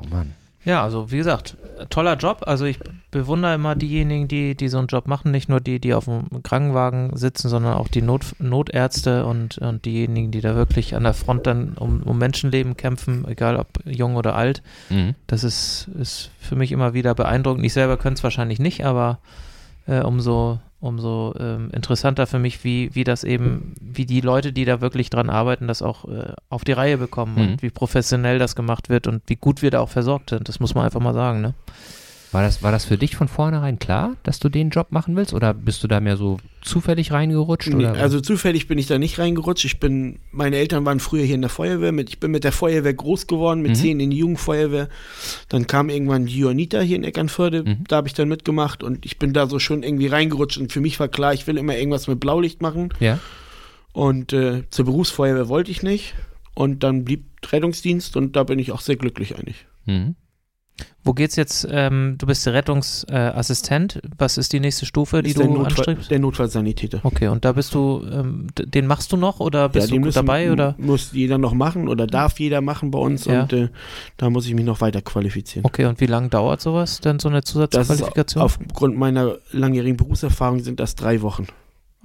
Oh Mann. Ja, also wie gesagt, toller Job. Also ich bewundere immer diejenigen, die, die so einen Job machen, nicht nur die, die auf dem Krankenwagen sitzen, sondern auch die Not, Notärzte und, und diejenigen, die da wirklich an der Front dann um, um Menschenleben kämpfen, egal ob jung oder alt. Mhm. Das ist, ist für mich immer wieder beeindruckend. Ich selber könnte es wahrscheinlich nicht, aber äh, umso, umso ähm, interessanter für mich, wie, wie das eben, wie die Leute, die da wirklich dran arbeiten, das auch äh, auf die Reihe bekommen Mhm. und wie professionell das gemacht wird und wie gut wir da auch versorgt sind. Das muss man einfach mal sagen, ne? War das, war das für dich von vornherein klar, dass du den Job machen willst? Oder bist du da mehr so zufällig reingerutscht? Nee, also zufällig bin ich da nicht reingerutscht. Ich bin, meine Eltern waren früher hier in der Feuerwehr. Mit, ich bin mit der Feuerwehr groß geworden, mit Mhm. zehn in die Jugendfeuerwehr. Dann kam irgendwann die Johanniter hier in Eckernförde. Mhm. Da habe ich dann mitgemacht und ich bin da so schon irgendwie reingerutscht. Und für mich war klar, ich will immer irgendwas mit Blaulicht machen. ja? Und äh, zur Berufsfeuerwehr wollte ich nicht. Und dann blieb Rettungsdienst und da bin ich auch sehr glücklich eigentlich. Mhm. Wo geht's jetzt? Ähm, du bist Rettungsassistent. Was ist die nächste Stufe, die du Notfall, anstrebst? der Notfallsanitäter. Okay, und da bist du, ähm, den machst du noch oder bist den du müssen- dabei oder? Muss jeder noch machen oder darf jeder machen bei uns Ja. und äh, da muss ich mich noch weiter qualifizieren. Okay, und wie lange dauert sowas denn, so eine Das ist Zusatzqualifikation? aufgrund meiner langjährigen Berufserfahrung sind das drei Wochen.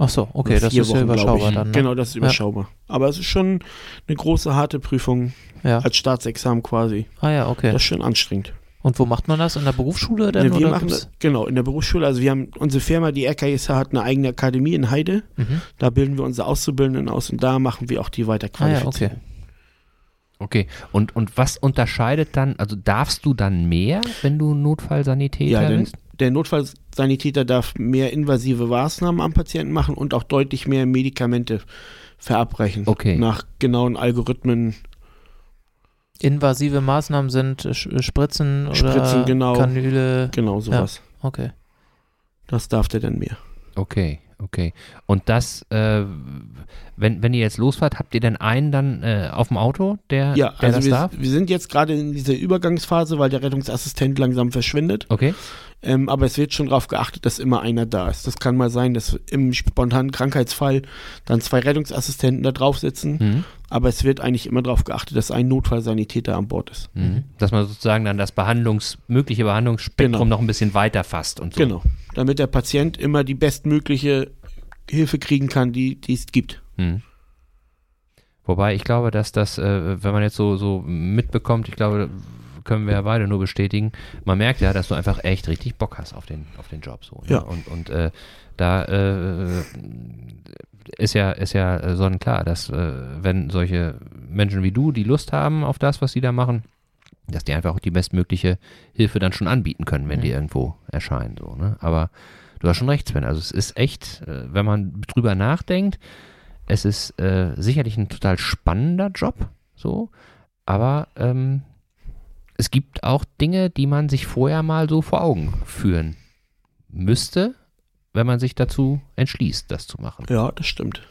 Ach so, okay, das ist ja Wochen, glaub überschaubar dann. Ne? Genau, das ist überschaubar. Aber es ist schon eine große, harte Prüfung Ja. als Staatsexamen quasi. Ah ja, okay. Das ist schon anstrengend. Und wo macht man das? In der Berufsschule denn? Wir oder machen das, genau, in der Berufsschule. Also wir haben, unsere Firma, die RKISH, hat eine eigene Akademie in Heide. Mhm. Da bilden wir unsere Auszubildenden aus und da machen wir auch die Ah ja, Weiterqualifizierung. okay. Okay. Und, und was unterscheidet dann, also darfst du dann mehr, wenn du Notfallsanitäter Ja, denn bist? Der Notfallsanitäter darf mehr invasive Maßnahmen am Patienten machen und auch deutlich mehr Medikamente verabreichen. Okay. Nach genauen Algorithmen. Invasive Maßnahmen sind Spritzen oder Spritzen, genau. Kanüle. Genau sowas. Okay. Das darf der dann mehr. Okay, okay. Und das, äh, wenn, wenn ihr jetzt losfahrt, habt ihr denn einen dann äh, auf dem Auto, der, Ja, der also das wir, darf? wir sind jetzt gerade in dieser Übergangsphase, weil der Rettungsassistent langsam verschwindet. Okay. Ähm, aber es wird schon darauf geachtet, dass immer einer da ist. Das kann mal sein, dass im spontanen Krankheitsfall dann zwei Rettungsassistenten da drauf sitzen. Mhm. Aber es wird eigentlich immer darauf geachtet, dass ein Notfallsanitäter an Bord ist. Mhm. Dass man sozusagen dann das Behandlungs, mögliche Behandlungsspektrum Genau. noch ein bisschen weiter fasst und so. Genau. Damit der Patient immer die bestmögliche Hilfe kriegen kann, die die es gibt. Mhm. Wobei ich glaube, dass das, äh, wenn man jetzt so, so mitbekommt, ich glaube, können wir ja beide nur bestätigen, man merkt ja, dass du einfach echt richtig Bock hast auf den, auf den Job. So, ne? Ja. Und, und äh, da äh, ist ja, ist ja äh, sonnenklar, dass äh, wenn solche Menschen wie du, die Lust haben auf das, was sie da machen, dass die einfach auch die bestmögliche Hilfe dann schon anbieten können, wenn Mhm. die irgendwo erscheinen. So, ne? Aber du hast schon recht, Sven. Also es ist echt, äh, wenn man drüber nachdenkt, es ist äh, sicherlich ein total spannender Job, so, aber ähm, es gibt auch Dinge, die man sich vorher mal so vor Augen führen müsste, wenn man sich dazu entschließt, das zu machen. Ja, das stimmt.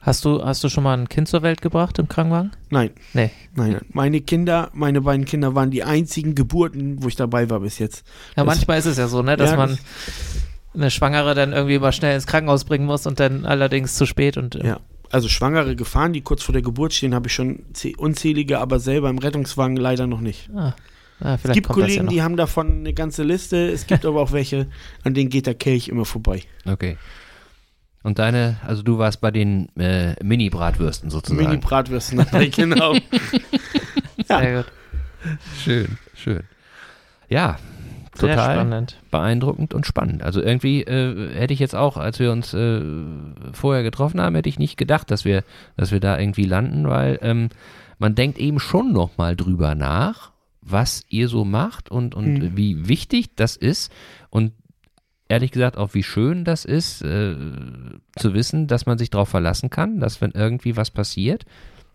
Hast du, hast du schon mal ein Kind zur Welt gebracht im Krankenwagen? Nein. Nee. Nein. Meine Kinder, meine beiden Kinder waren die einzigen Geburten, wo ich dabei war bis jetzt. Ja, Das- manchmal ist es ja so, ne, dass Ja, man eine Schwangere dann irgendwie mal schnell ins Krankenhaus bringen muss und dann allerdings zu spät und äh, Ja. Also schwangere Gefahren, die kurz vor der Geburt stehen, habe ich schon zäh- unzählige, aber selber im Rettungswagen leider noch nicht. ah, ah, Es gibt kommt das Kollegen, ja noch. die haben davon eine ganze Liste. Es gibt aber auch welche, an denen geht der Kelch immer vorbei. Okay. Und deine, also du warst bei den äh, Mini-Bratwürsten sozusagen. Mini-Bratwürsten [LAUGHS] genau. [LAUGHS] ja. Sehr gut. schön, schön. Ja, Sehr total spannend. beeindruckend und spannend. Also irgendwie äh, hätte ich jetzt auch, als wir uns äh, vorher getroffen haben, hätte ich nicht gedacht, dass wir, dass wir da irgendwie landen, weil ähm, man denkt eben schon noch mal drüber nach, was ihr so macht und, und Mhm. wie wichtig das ist und ehrlich gesagt auch wie schön das ist, äh, zu wissen, dass man sich darauf verlassen kann, dass wenn irgendwie was passiert,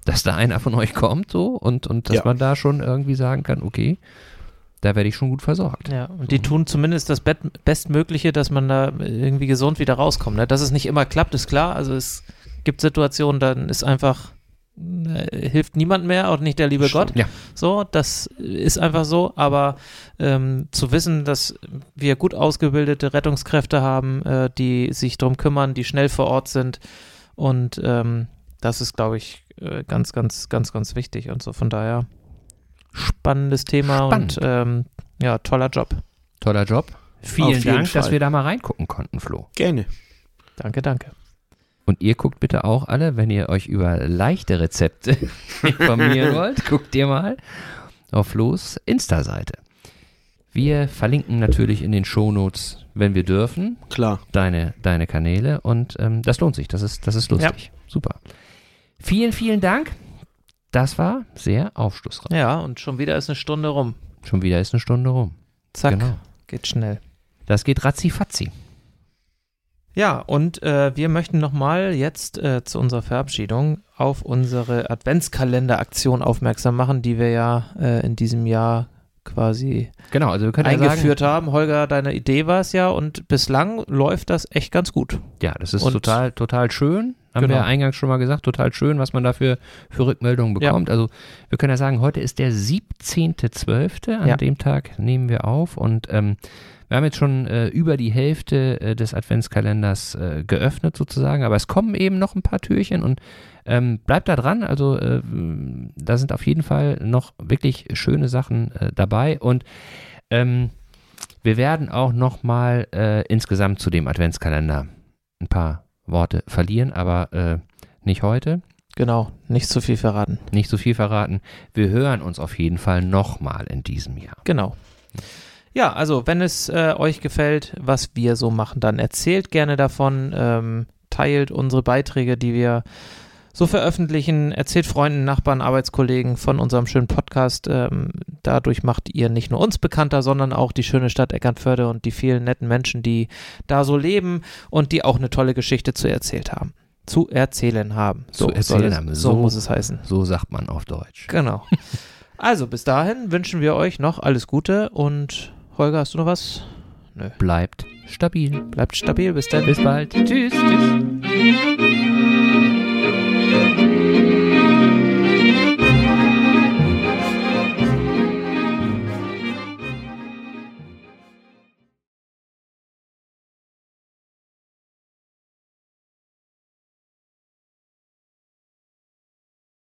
dass da einer von euch kommt so und, und dass Ja. man da schon irgendwie sagen kann, okay, da werde ich schon gut versorgt. Ja, und die tun zumindest das Bestmögliche, dass man da irgendwie gesund wieder rauskommt. Ne? Dass es nicht immer klappt, ist klar. Also es gibt Situationen, dann ist einfach, äh, hilft niemand mehr, auch nicht der liebe Gott. Ja. So, das ist einfach so. Aber ähm, zu wissen, dass wir gut ausgebildete Rettungskräfte haben, äh, die sich darum kümmern, die schnell vor Ort sind und ähm, das ist, glaube ich, äh, ganz, ganz, ganz, ganz wichtig. Und so von daher spannendes Thema Spannend. und ähm, ja, toller Job. Toller Job. Vielen Auf Dank, dass wir da mal reingucken konnten, Flo. Gerne. Danke, danke. Und ihr guckt bitte auch alle, wenn ihr euch über leichte Rezepte [LAUGHS] informieren [LAUGHS] wollt, guckt ihr mal auf Flo's Insta-Seite. Wir verlinken natürlich in den Shownotes, wenn wir dürfen, Klar. deine, deine Kanäle und ähm, das lohnt sich. Das ist, das ist lustig. Super. Vielen, vielen Dank. Das war sehr aufschlussreich. Ja, und schon wieder ist eine Stunde rum. Schon wieder ist eine Stunde rum. Zack, Genau. geht schnell. Das geht ratzi-fatzi. Ja, und äh, wir möchten nochmal jetzt äh, zu unserer Verabschiedung auf unsere Adventskalender-Aktion aufmerksam machen, die wir ja äh, in diesem Jahr quasi Genau, also wir können ja sagen, eingeführt haben. Holger, deine Idee war es ja und bislang läuft das echt ganz gut. Ja, das ist Und- total, total schön. Haben Genau. wir ja eingangs schon mal gesagt, total schön, was man dafür für Rückmeldungen Ja. bekommt. Also wir können ja sagen, heute ist der 17.12., an Ja. dem Tag nehmen wir auf und ähm, wir haben jetzt schon äh, über die Hälfte äh, des Adventskalenders äh, geöffnet sozusagen, aber es kommen eben noch ein paar Türchen und ähm, bleibt da dran, also äh, da sind auf jeden Fall noch wirklich schöne Sachen äh, dabei und ähm, wir werden auch noch mal äh, insgesamt zu dem Adventskalender ein paar Worte verlieren, aber äh, nicht heute, Genau, nicht zu viel verraten. nicht so viel verraten. Wir hören uns auf jeden Fall nochmal in diesem Jahr. Genau. Ja, also wenn es äh, euch gefällt, was wir so machen, dann erzählt gerne davon, ähm, teilt unsere Beiträge, die wir so veröffentlichen, erzählt Freunden, Nachbarn, Arbeitskollegen von unserem schönen Podcast. Ähm, dadurch macht ihr nicht nur uns bekannter, sondern auch die schöne Stadt Eckernförde und die vielen netten Menschen, die da so leben und die auch eine tolle Geschichte zu erzählt haben. Zu erzählen haben. Zu soll erzählen es, haben. So, So- muss es heißen. So sagt man auf Deutsch. Genau. [LAUGHS] Also bis dahin wünschen wir euch noch alles Gute und Holger, hast du noch was? Bleibt stabil. Bleibt stabil, bis dann. Bis bald. Tschüss. Tschüss.